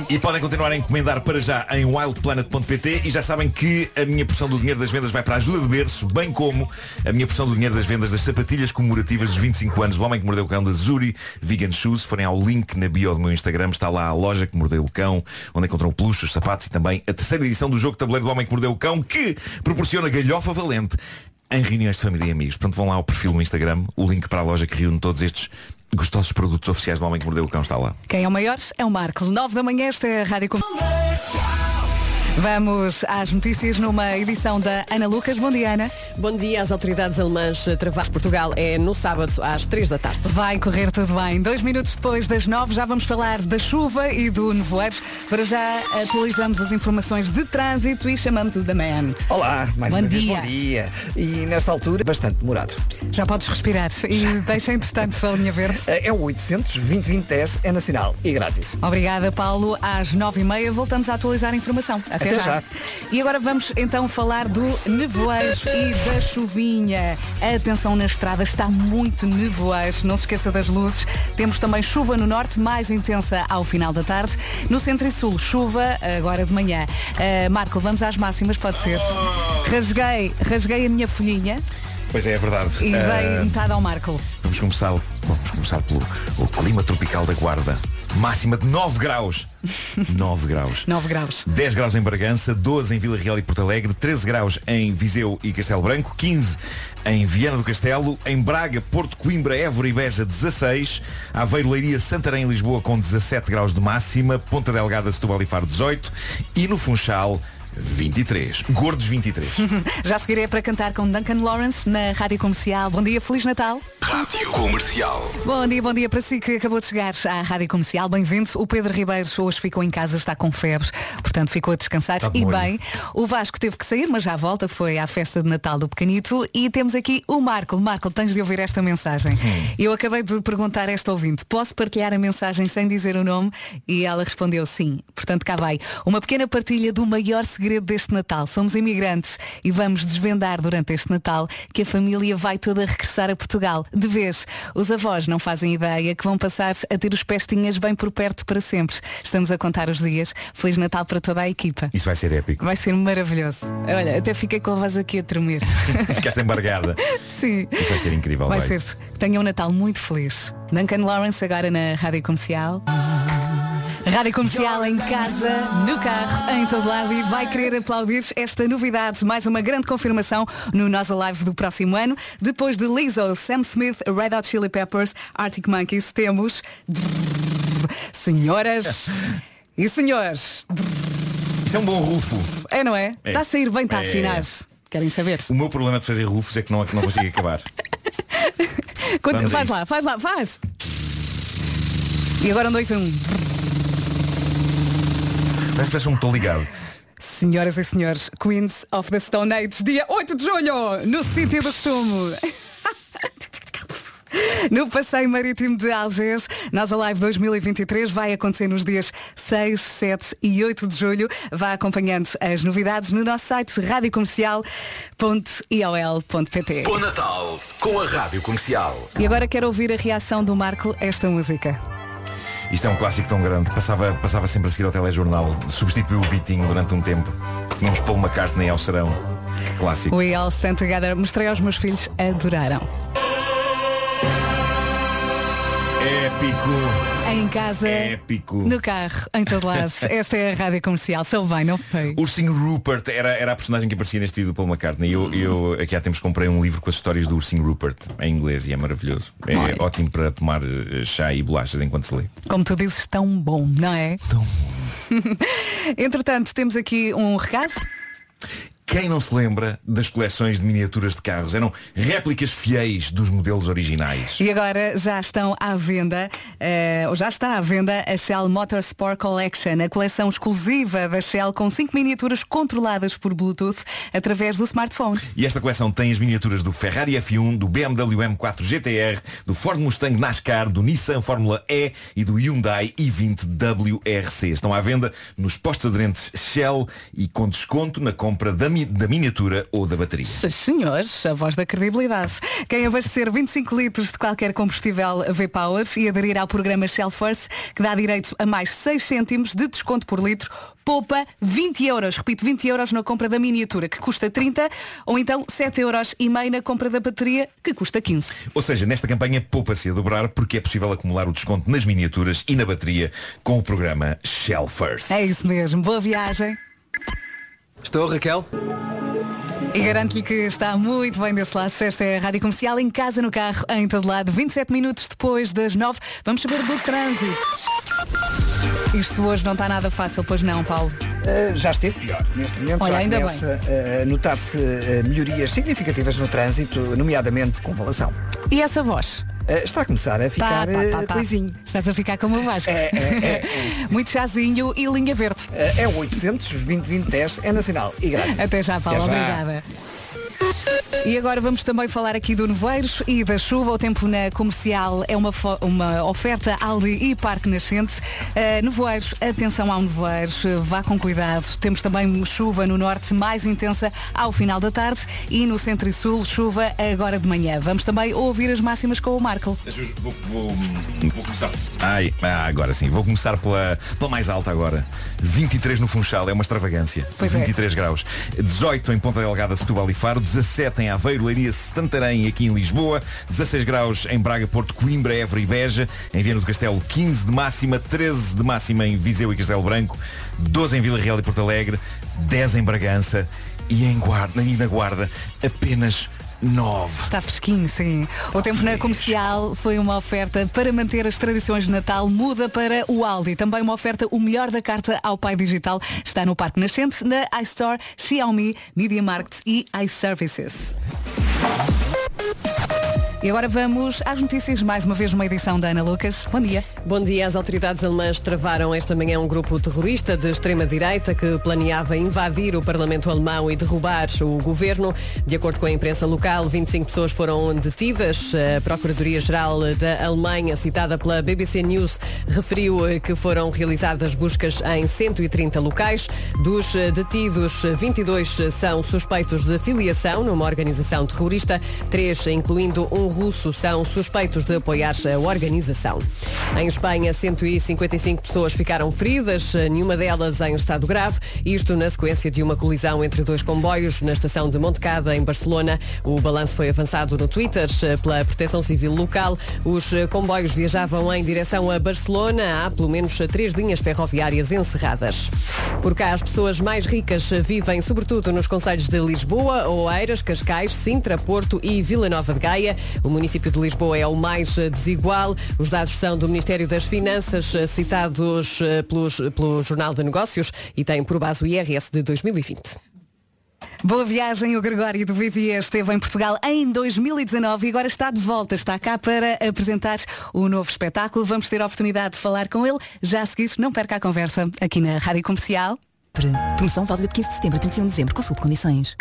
E podem continuar a encomendar para já em wildplanet.pt e já sabem que a minha porção do dinheiro das vendas vai para a ajuda de berço, bem como a minha porção do dinheiro das vendas das sapatilhas comemorativas dos 25 anos do Homem que Mordeu o Cão da Zuri Vegan Shoes. Se forem ao link na bio do meu Instagram, está lá a loja que mordeu o cão, onde encontram peluche, os sapatos e também a terceira edição do jogo tabuleiro do Homem que Mordeu o Cão, que proporciona galhofa valente em reuniões de família e amigos. Portanto, vão lá ao perfil no Instagram, o link para a loja que reúne todos estes gostosos produtos oficiais do Homem que Mordeu o Cão está lá. Quem é o maior é o Marco. 9 da manhã, esta é a Rádio Com... Vamos às notícias numa edição da Ana Lucas. Bom dia, Ana. Bom dia. As autoridades alemãs travaram Portugal é no sábado às 3 da tarde. Vai correr tudo bem. Dois minutos depois das nove já vamos falar da chuva e do nevoeiro. Para já atualizamos as informações de trânsito e chamamos o da Man. Olá, mais Bom uma vez dia. bom dia. E nesta altura, bastante demorado. Já podes respirar e deixa entretanto a linha verde. É o 800 2010 é nacional e grátis. Obrigada, Paulo. Às nove e meia voltamos a atualizar a informação. Até, Até já. E agora vamos então falar do nevoeiro e da chuvinha. Atenção na estrada, está muito nevoeiro. Não se esqueça das luzes. Temos também chuva no norte, mais intensa ao final da tarde. No centro e sul, chuva agora de manhã. Uh, Marco, vamos às máximas, pode ser. Rasguei, rasguei a minha folhinha Pois é, é verdade. e dei Ah, metade ao Marco. Vamos começar, vamos começar pelo o clima tropical da Guarda. Máxima de 9 graus. 9 graus. 9 graus. 10 graus em Bragança, 12 em Vila Real e Porto Alegre, 13 graus em Viseu e Castelo Branco, 15 em Viana do Castelo, em Braga, Porto, Coimbra, Évora e Beja 16, Aveiro, Leiria, Santarém e Lisboa com 17 graus de máxima, Ponta Delgada, Setúbal e Faro 18 e no Funchal 23. Gordos 23. Já seguirei para cantar com Duncan Lawrence na Rádio Comercial. Bom dia, Feliz Natal. Rádio Comercial. Bom dia, bom dia para si que acabou de chegar à Rádio Comercial. Bem-vindo. O Pedro Ribeiro hoje ficou em casa, está com febres, portanto ficou a descansar. Está e bem, o Vasco teve que sair, mas já volta, foi à festa de Natal do Pequenito. E temos aqui o Marco. Marco, tens de ouvir esta mensagem. Hum. Eu acabei de perguntar a esta ouvinte, posso partilhar a mensagem sem dizer o nome? E ela respondeu sim. Portanto, cá vai. Uma pequena partilha do maior segredo deste Natal. Somos imigrantes e vamos desvendar durante este Natal que a família vai toda regressar a Portugal. De vez, os avós não fazem ideia que vão passar a ter os pestinhas bem por perto para sempre. Estamos a contar os dias. Feliz Natal para toda a equipa. Isso vai ser épico. Vai ser maravilhoso. Olha, até fiquei com a voz aqui a tremer. Ficaste embargada. Sim. Isso vai ser incrível. Vai vai. ser. Tenha um Natal muito feliz. Duncan Lawrence agora na Rádio Comercial. Rádio Comercial em casa, no carro, em todo lado e vai querer aplaudir esta novidade, mais uma grande confirmação no Nós Alive do próximo ano. Depois de Lizzo, Sam Smith, Red Hot Chili Peppers, Arctic Monkeys, temos senhoras e senhores. Isso é um bom rufo. É, não é? É. Está a sair bem, está É. afinado. Querem saber? O meu problema de fazer rufos é que não, que não consigo acabar. Quando- faz lá, faz lá, faz! E agora um, dois, um. Parece parece um estou ligado. Senhoras e senhores, Queens of the Stone Age, dia 8 de julho, no sítio do costume. No Passeio Marítimo de Algés, Nós Alive 2023 vai acontecer nos dias 6, 7 e 8 de julho. Vá acompanhando as novidades no nosso site radiocomercial.iol.pt Bom Natal com a Rádio Comercial. E agora quero ouvir a reação do Marco a esta música. Isto é um clássico tão grande. Passava, passava sempre a seguir ao telejornal. Substituiu o Vitinho durante um tempo. Tínhamos Paul McCartney ao serão. Clássico. All Stand Together. Mostrei aos meus filhos, adoraram. Épico. Em casa, Épico. no carro, em todo lado. Esta é a rádio comercial. Sou bem, não foi? Ursinho Rupert era, era a personagem que aparecia neste do Paul McCartney. Eu, eu aqui há tempos comprei um livro com as histórias do Ursinho Rupert em inglês e é maravilhoso. É Olha. ótimo para tomar eh, chá e bolachas enquanto se lê. Como tu dizes, tão bom, não é? Tão Entretanto, temos aqui um recado. Quem não se lembra das coleções de miniaturas de carros? Eram réplicas fiéis dos modelos originais. E agora já estão à venda, eh, ou já está à venda, a Shell Motorsport Collection, a coleção exclusiva da Shell com cinco miniaturas controladas por Bluetooth através do smartphone. E esta coleção tem as miniaturas do Ferrari F1, do BMW M4 GTR, do Ford Mustang NASCAR, do Nissan Fórmula E e do Hyundai i20 WRC. Estão à venda nos postos aderentes Shell e com desconto na compra da, da miniatura ou da bateria. Sim, Senhores, a voz da credibilidade. Quem abastecer 25 litros de qualquer combustível V-Power e aderir ao programa Shell Force, que dá direito a mais 6 cêntimos de desconto por litro, poupa 20 euros. Repito, 20 euros na compra da miniatura, que custa 30, ou então 7 euros e meio na compra da bateria, que custa 15. Ou seja, nesta campanha poupa-se a dobrar porque é possível acumular o desconto nas miniaturas e na bateria com o programa Shell First. É isso mesmo. Boa viagem. Estou, Raquel? E garanto-lhe que está muito bem desse lado. Esta é a Rádio Comercial, em casa, no carro, em todo lado. 27 minutos depois das 9. Vamos saber do trânsito. Isto hoje não está nada fácil, pois não, Paulo? Uh, já esteve pior. Neste momento Olha, já ainda começa uh, a notar-se uh, melhorias significativas no trânsito, nomeadamente com valação. E essa voz? Está a começar a ficar Tá, tá, tá, tá. coisinho. Estás a ficar como o Vasco. É, é, Muito chazinho e linha verde. É o 800 20 10 é nacional e grátis. Até já, Paulo. Até já. Obrigada. E agora vamos também falar aqui do nevoeiros e da chuva. O tempo na comercial é uma, uma oferta Aldi e Parque Nascente. Uh, nevoeiros, atenção ao nevoeiros, uh, vá com cuidado. Temos também chuva no norte mais intensa ao final da tarde e no centro e sul chuva agora de manhã. Vamos também ouvir as máximas com o Marco. Vou, vou- vou começar. Ai, ah, agora sim. Vou começar pela, pela mais alta agora. 23 no Funchal, é uma extravagância. Pois é. 23 graus. 18 em Ponta Delgada, Setúbal e Faro. 17 em Aveiro, Leiria, Santarém e aqui em Lisboa. 16 graus em Braga, Porto, Coimbra, Évora e Beja. Em Viana do Castelo, 15 de máxima. 13 de máxima em Viseu e Castelo Branco. 12 em Vila Real e Porto Alegre. 10 em Bragança. E em Guarda, e na Guarda, apenas 9. Está fresquinho, sim. O tempo na comercial foi uma oferta para manter as tradições de Natal, muda para o Aldi. Também uma oferta, o melhor da carta ao pai digital está no Parque Nascente, na iStore, Xiaomi, Media Market e iServices. E agora vamos às notícias, mais uma vez uma edição da Ana Lucas. Bom dia. Bom dia. As autoridades alemãs travaram esta manhã um grupo terrorista de extrema-direita que planeava invadir o Parlamento alemão e derrubar o governo. De acordo com a imprensa local, 25 pessoas foram detidas. A Procuradoria-Geral da Alemanha, citada pela BBC News, referiu que foram realizadas buscas em 130 locais. Dos detidos, 22 são suspeitos de filiação numa organização terrorista, três, incluindo um russo, são suspeitos de apoiar a organização. Em Espanha, 155 pessoas ficaram feridas, nenhuma delas em estado grave, isto na sequência de uma colisão entre dois comboios na estação de Montecada, em Barcelona. O balanço foi avançado no Twitter pela Proteção Civil local. Os comboios viajavam em direção a Barcelona. Há pelo menos três linhas ferroviárias encerradas. Por cá, as pessoas mais ricas vivem sobretudo nos concelhos de Lisboa, Oeiras, Cascais, Sintra, Porto e Vila Nova de Gaia. O município de Lisboa é o mais desigual. Os dados são do Ministério das Finanças, citados pelos, pelo Jornal de Negócios e têm por base o IRS de 2020. Boa viagem, o Gregório do Vivier esteve em Portugal em 2019 e agora está de volta, está cá para apresentar o novo espetáculo. Vamos ter a oportunidade de falar com ele. Já a seguir, não perca a conversa aqui na Rádio Comercial. Promoção válida de 15 de setembro a 31 de dezembro. Consulte condições.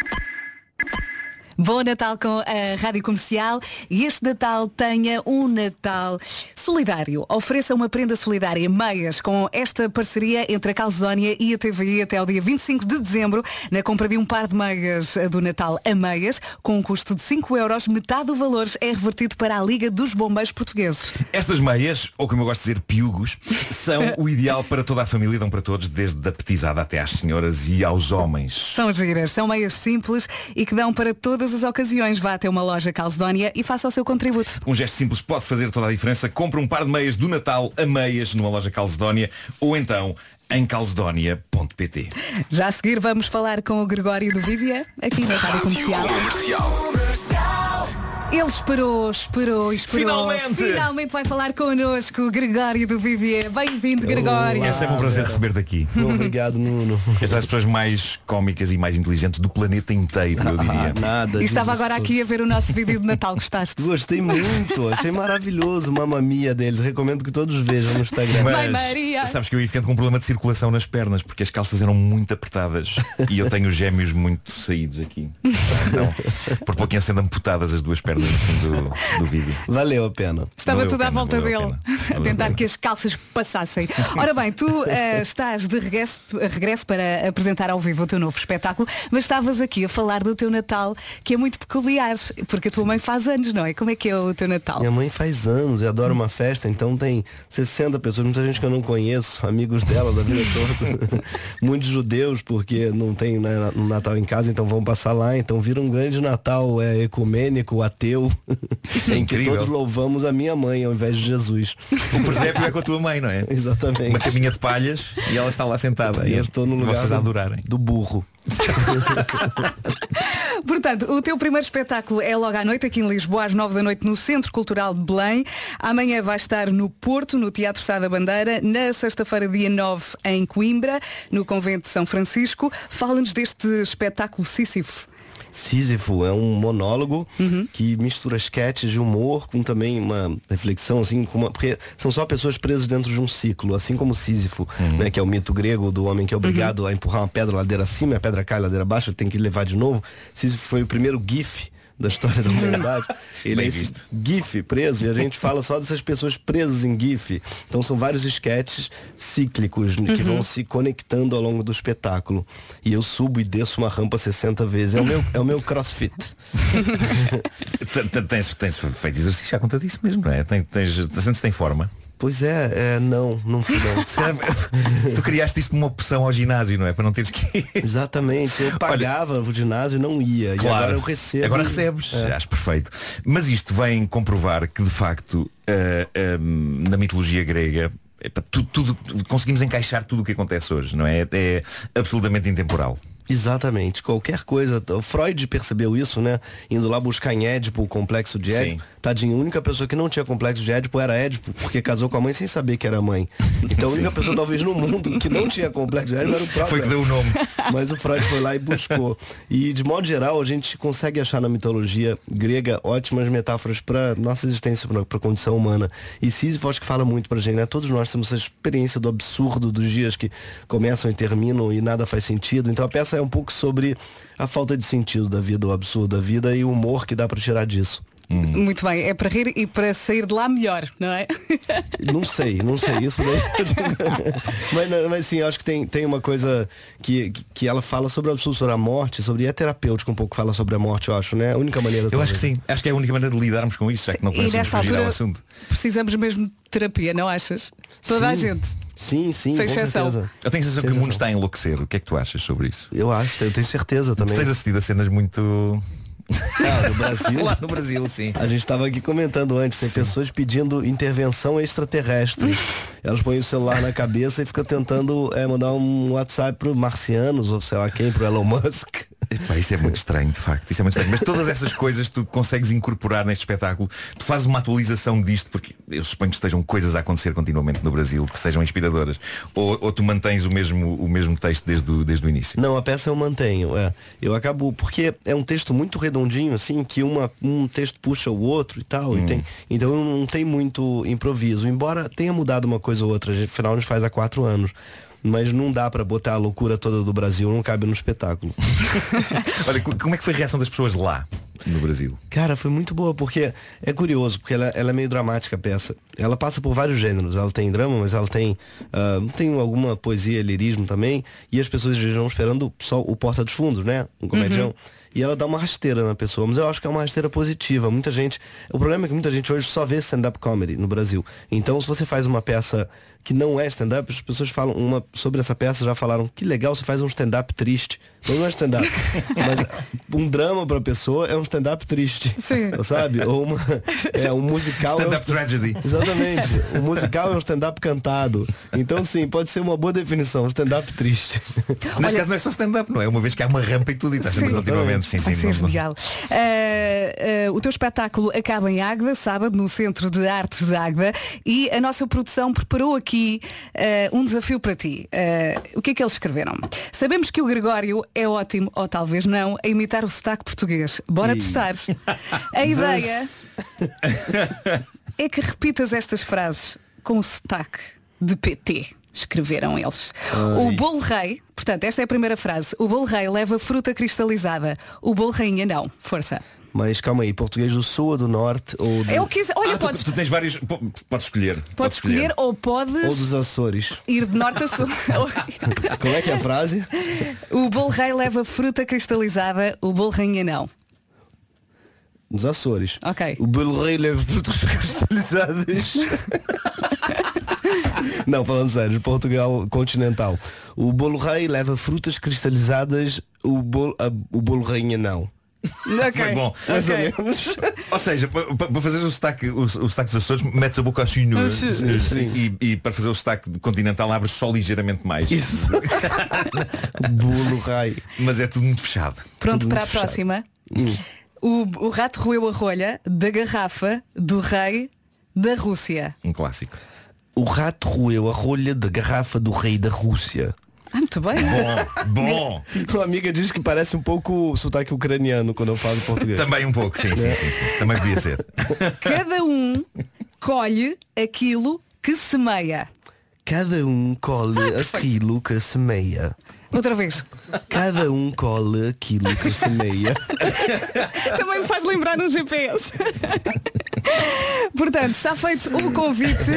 Bom Natal com a Rádio Comercial e este Natal tenha um Natal solidário. Ofereça uma prenda solidária meias com esta parceria entre a Calzónia e a TVI até ao dia 25 de dezembro na compra de um par de meias do Natal a meias com um custo de 5 euros, metade do valor é revertido para a Liga dos Bombeiros Portugueses. Estas meias, ou como eu gosto de dizer, piugos, são o ideal para toda a família e dão para todos, desde a petizada até às senhoras e aos homens. São giras, são meias simples e que dão para todas as ocasiões. Vá até uma loja Calcedónia e faça o seu contributo. Um gesto simples pode fazer toda a diferença. Compre um par de meias do Natal a meias numa loja Calcedónia ou então em calcedonia.pt. Já a seguir vamos falar com o Gregório do Vivier aqui na Rádio Comercial. Ele esperou, esperou, esperou. Finalmente! Finalmente vai falar connosco o Gregório do Vivier. Bem-vindo, Gregório. É sempre um prazer receber-te aqui. Obrigado, Nuno. És das pessoas mais cómicas e mais inteligentes do planeta inteiro, eu diria. Ah, nada. E estava agora tudo. aqui a ver o nosso vídeo de Natal. Gostaste? Gostei muito, achei maravilhoso, mamma mia deles. Recomendo que todos vejam no Instagram. Mãe Maria. sabes que eu ia ficando com um problema de circulação nas pernas porque as calças eram muito apertadas e eu tenho os gêmeos muito saídos aqui. Então, por pouquinho sendo amputadas as duas pernas no fim do, do vídeo. Valeu a pena. Estava Valeu a tudo à pena, volta valeu a dele, pena. a tentar que as calças passassem. Ora bem, tu eh, estás de regresso, regresso para apresentar ao vivo o teu novo espetáculo, mas estavas aqui a falar do teu Natal, que é muito peculiar, porque a tua mãe faz anos, não é? Como é que é o teu Natal? Minha mãe faz anos e adora uma festa, então tem 60 pessoas, muita gente que eu não conheço, amigos dela da vida toda. Muitos judeus, porque não tem né, no Natal em casa, então vão passar lá. Então vira um grande Natal é, ecumênico, ateu, Isso é em que incrível. todos louvamos a minha mãe ao invés de Jesus. O presépio é com a tua mãe, não é? Exatamente. Uma caminha de palhas e ela está lá sentada. E E eu estou no lugar vocês do- adorarem. do burro. Portanto, o teu primeiro espetáculo é logo à noite aqui em Lisboa, às nove da noite, no Centro Cultural de Belém. Amanhã vai estar no Porto, no Teatro Sá da Bandeira. Na sexta-feira, dia 9, em Coimbra, no Convento de São Francisco. Fala-nos deste espetáculo Sísifo. Sísifo é um monólogo Uhum. que mistura sketches de humor com também uma reflexão, assim, uma- porque são só pessoas presas dentro de um ciclo, assim como Sísifo, né, que é o mito grego do homem que é obrigado a empurrar uma pedra ladeira acima, a pedra cai ladeira abaixo, ele tem que levar de novo. Sísifo foi o primeiro GIF da história da humanidade. Ele Bem é esse visto. GIF preso e a gente fala só dessas pessoas presas em GIF. Então são vários sketches cíclicos né, que Uhum. vão se conectando ao longo do espetáculo. E eu subo e desço uma rampa 60 vezes. É o meu, é o meu crossfit. Tens, tens feito exercício à conta disso mesmo, não é? Tens, tens, sentes em forma. Pois é, é não, não fui não. Tu criaste isso como uma opção ao ginásio, não é? Para não teres que ir. Exatamente, eu pagava o ginásio e não ia. E agora eu recebo. Agora recebes. É. Acho perfeito. Mas isto vem comprovar que de facto ah, na mitologia grega epá, tu- tudo, conseguimos encaixar tudo o que acontece hoje, não é? É absolutamente intemporal. Exatamente, qualquer coisa. O Freud percebeu isso, né? Indo lá buscar em Édipo o complexo de Édipo. Tadinho, a única pessoa que não tinha complexo de Édipo era Édipo, porque casou com a mãe sem saber que era mãe. Então a única Sim. pessoa talvez no mundo que não tinha complexo de Édipo era o próprio. Foi que deu o nome. Mas o Freud foi lá e buscou. E de modo geral, a gente consegue achar na mitologia grega ótimas metáforas para nossa existência, para a condição humana. E Sísifo acho que fala muito pra gente, né? Todos nós temos essa experiência do absurdo dos dias que começam e terminam e nada faz sentido. Então a peça é um pouco sobre a falta de sentido da vida, o absurdo da vida e o humor que dá pra tirar disso. Muito bem, é para rir e para sair de lá melhor, não é? Não sei, não sei isso daí. mas, não, mas sim, acho que tem, tem uma coisa que, que- ela fala sobre absurdo, sobre a morte, sobre é terapêutico um pouco fala sobre a morte, eu acho, né? A única maneira. Eu acho que sim. Acho que é a única maneira de lidarmos com isso, é que não E podemos fugir ao altura assunto. precisamos mesmo de terapia, não achas? Toda a Sim. gente. Sim, sim, Sem com exceção. certeza. Eu tenho a sensação que o mundo está a enlouquecer. O que é que tu achas sobre isso? Eu acho, eu tenho certeza também. Tu tens assistido a cenas muito. Ah, no Brasil? Lá no Brasil, sim. A gente estava aqui comentando antes, tem pessoas pedindo intervenção extraterrestre. Elas põem o celular na cabeça e ficam tentando é, mandar um WhatsApp pro marcianos, ou sei lá quem, pro Elon Musk. Epá, isso é muito estranho, de facto. Isso é muito estranho. Mas todas essas coisas tu consegues incorporar neste espetáculo. Tu fazes uma atualização disto, porque eu suponho que estejam coisas a acontecer continuamente no Brasil que sejam inspiradoras. Ou, ou tu mantens o mesmo, o mesmo texto desde o, desde o início. Não, a peça eu mantenho. É. Eu acabo, porque é um texto muito redondinho, assim, que uma, um texto puxa o outro e tal. E tem, então não tem muito improviso. Embora tenha mudado uma coisa ou outra, afinal a gente faz há quatro anos. Mas não dá pra botar a loucura toda do Brasil, não cabe no espetáculo. Olha, co- como é que foi a reação das pessoas lá, no Brasil? Cara, foi muito boa, porque é curioso, porque ela, ela é meio dramática a peça. Ela passa por vários gêneros. Ela tem drama, mas ela tem, ah, tem alguma poesia, lirismo também. E as pessoas já estão esperando só o Porta dos Fundos, né? Um comedião. Uhum. E ela dá uma rasteira na pessoa, mas eu acho que é uma rasteira positiva. Muita gente. O problema é que muita gente hoje só vê stand-up comedy no Brasil. Então, se você faz uma peça que não é stand-up, as pessoas falam uma sobre essa peça já falaram que legal você faz um stand-up triste. Mas não é stand-up. mas um drama pra pessoa é um stand-up triste. Sim. Sabe? Ou uma, é um musical. é um Stand-up tragedy. Exatamente. O musical é um stand-up cantado. Então sim, pode ser uma boa definição, um stand-up triste. Neste caso não é só stand-up, não é? Uma vez que há uma rampa e tudo e está sempre Sim. relativamente. Sim, sim. não- genial. Uh, uh, o teu espetáculo acaba em Águeda, sábado, no Centro de Artes de Águeda, e a nossa produção preparou aqui uh, um desafio para ti. Uh, o que é que eles escreveram? Sabemos que o Gregório é ótimo, ou talvez não, a imitar o sotaque português. Bora Ih. testar. A ideia é que repitas estas frases com o sotaque de PT. Escreveram eles. O Ai. bolo rei, portanto, esta é a primeira frase. O bolo rei leva fruta cristalizada. O bolo rainha não. Força. Mas calma aí, português do sul ou do norte ou do, É o que Olha, Ah, tu, podes, tu tens vários. po- Podes escolher. podes escolher ou podes ou dos Açores. ir de norte a sul. Como é que é a frase? o bolo rei leva fruta cristalizada. O bolo rainha não. Dos Açores. Ok. O belo rei leva frutas cristalizadas. Não, falando sério, Portugal continental. O bolo rei leva frutas cristalizadas, o bolo, a- o bolo rainha não. Foi bom. Mais Ok. ou menos. Ou seja, pa- pa- para fazer o sotaque, o, o sotaque dos Açores, metes a boca assim no. Ah, sim, sim. E, e para fazer o sotaque continental abres só ligeiramente mais. Isso. Bolo rei. Mas é tudo muito fechado. Pronto Tudo para a fechado. próxima. Hum. O, o rato roeu a rolha da garrafa do rei da Rússia. Um clássico. O rato roeu a rolha da garrafa do rei da Rússia. Ah, muito bem. Bom. Uma amiga diz que parece um pouco o sotaque ucraniano quando eu falo português. Também um pouco, sim, sim, É. sim, sim. Também podia ser. Cada um colhe aquilo que semeia. Cada um colhe aquilo que semeia. Outra vez. Cada um colhe aquilo que semeia. Também me faz lembrar um GPS. Portanto, está feito o convite.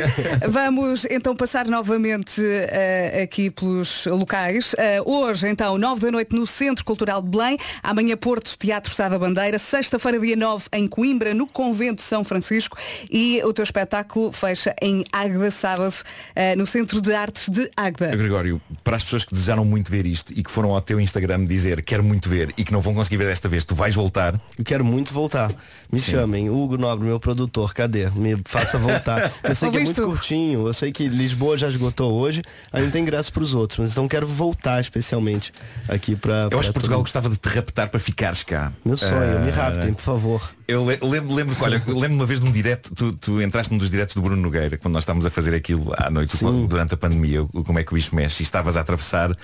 Vamos então passar novamente eh, aqui pelos locais. Eh, hoje, então, 9 da noite no Centro Cultural de Belém. Amanhã, Porto, Teatro Sá da Bandeira. Sexta-feira, dia 9, em Coimbra, no Convento de São Francisco. E o teu espetáculo fecha em Águeda, sábado, eh, no Centro de Artes de Águeda. Gregório, para para as pessoas que desejaram muito ver isto e que foram ao teu Instagram dizer quero muito ver e que não vão conseguir ver desta vez, tu vais voltar. Eu quero muito voltar. Me Sim. chamem, Hugo Nobre, meu produtor, cadê? Me faça voltar. Eu sei que é muito Hugo? curtinho, eu sei que Lisboa já esgotou hoje, ainda tem ingresso para os outros, mas então quero voltar especialmente aqui para. Eu acho que Portugal gostava de te raptar para ficares cá. Meu sonho, me Ah, raptem, por favor. Eu le- lembro, lembro, olha, eu lembro uma vez num direto, tu, tu entraste num dos diretos do Bruno Nogueira, quando nós estávamos a fazer aquilo à noite, durante a pandemia, como é que o bicho mexe, e estavas a atravessar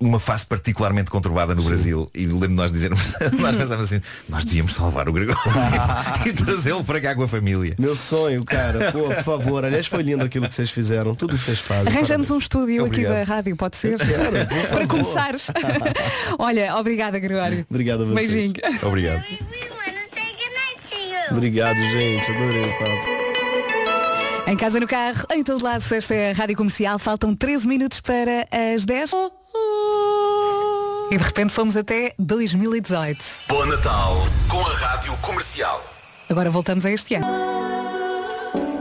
uma fase particularmente conturbada no Brasil e lembro de nós dizermos, nós pensávamos assim, nós devíamos salvar o Gregório e trazê-lo para cá com a família. Meu sonho, cara, pô, por favor. Aliás, foi lindo aquilo que vocês fizeram, tudo que vocês fazem. Arranjamos um estúdio Obrigado. aqui da rádio, pode ser? Quero, Para começares. Olha, obrigada, Gregório. Obrigado a vocês. Beijinho. Obrigado. Obrigado, gente. Adorei o papo. Em casa, no carro, em todo lado, esta é a Rádio Comercial. Faltam 13 minutos para as 10. E de repente fomos até 2018. Bom Natal com a Rádio Comercial. Agora voltamos a este ano.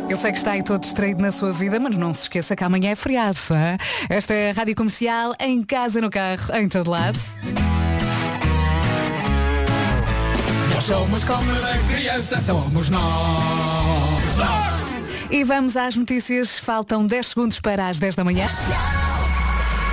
Eu sei que está aí todo distraído na sua vida, mas não se esqueça que amanhã é feriado. hã? Esta é a Rádio Comercial, em casa, no carro, em todo lado. Nós somos como a criança, somos nós. E vamos às notícias. Faltam 10 segundos para as 10 da manhã.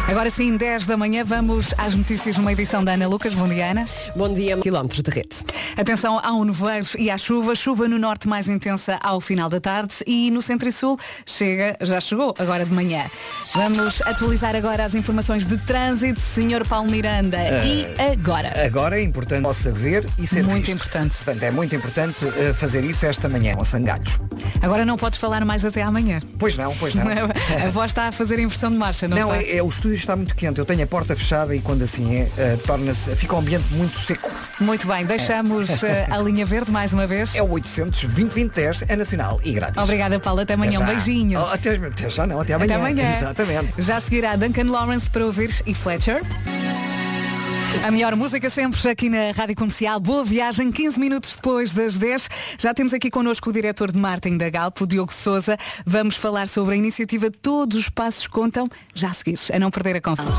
Agora sim, 10 da manhã, vamos às notícias numa edição da Ana Lucas. Bom dia, Ana. Bom dia, quilómetros de rede. Atenção ao nevoeiro e à chuva. Chuva no norte mais intensa ao final da tarde e no centro e sul chega, já chegou, agora de manhã. Vamos atualizar agora as informações de trânsito, Sr. Paulo Miranda. E agora? Agora é importante possa ver e ser Muito visto. importante. Portanto, é muito importante eh, fazer isso esta manhã, com sangalhos. Agora não podes falar mais até amanhã. Pois não, pois não. A voz está a fazer inversão de marcha, não, Não, está? é, é- o estúdio está muito quente. Eu tenho a porta fechada e quando assim é, eh, torna-se, fica um ambiente muito seco. Muito bem, deixamos eh, a linha verde mais uma vez. É o 800 2010 é nacional e grátis. Obrigada, Paulo. Até amanhã. Um já. beijinho. Oh, até, até já não, até amanhã. Até amanhã. Exatamente. Já seguirá Duncan Lawrence para ouvires e Fletcher. A melhor música sempre aqui na Rádio Comercial. Boa viagem, 15 minutos depois das 10. Já temos aqui connosco o diretor de marketing da Galp, o Diogo Souza. Vamos falar sobre a iniciativa Todos os Passos Contam. Já a seguir, a não perder a confiança.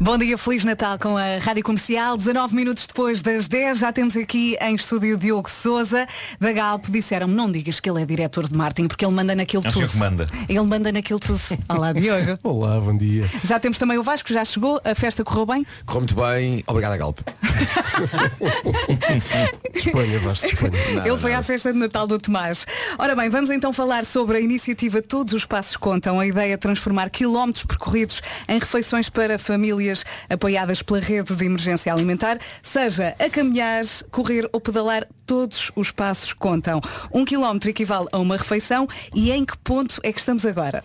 Bom dia, Feliz Natal com a Rádio Comercial. 19 minutos depois das 10, já temos aqui em estúdio Diogo Souza, da Galp. Disseram-me, não digas que ele é diretor de marketing, porque ele manda naquilo É o tudo. senhor que manda. Ele manda naquilo tudo. Olá, Diogo. Olá, bom dia. Já temos também o Vasco, já chegou, a festa correu bem? Correu muito bem. Obrigado, Galp. Espanha, Vasco, Espanha. Ele foi à festa de Natal do Tomás. Ora bem, vamos então falar sobre a iniciativa Todos os Passos Contam. A ideia é transformar quilómetros percorridos em refeições para famílias apoiadas pela rede de emergência alimentar. Seja a caminhar, correr ou pedalar, todos os passos contam. Um quilómetro equivale a uma refeição e em que ponto é que estamos agora?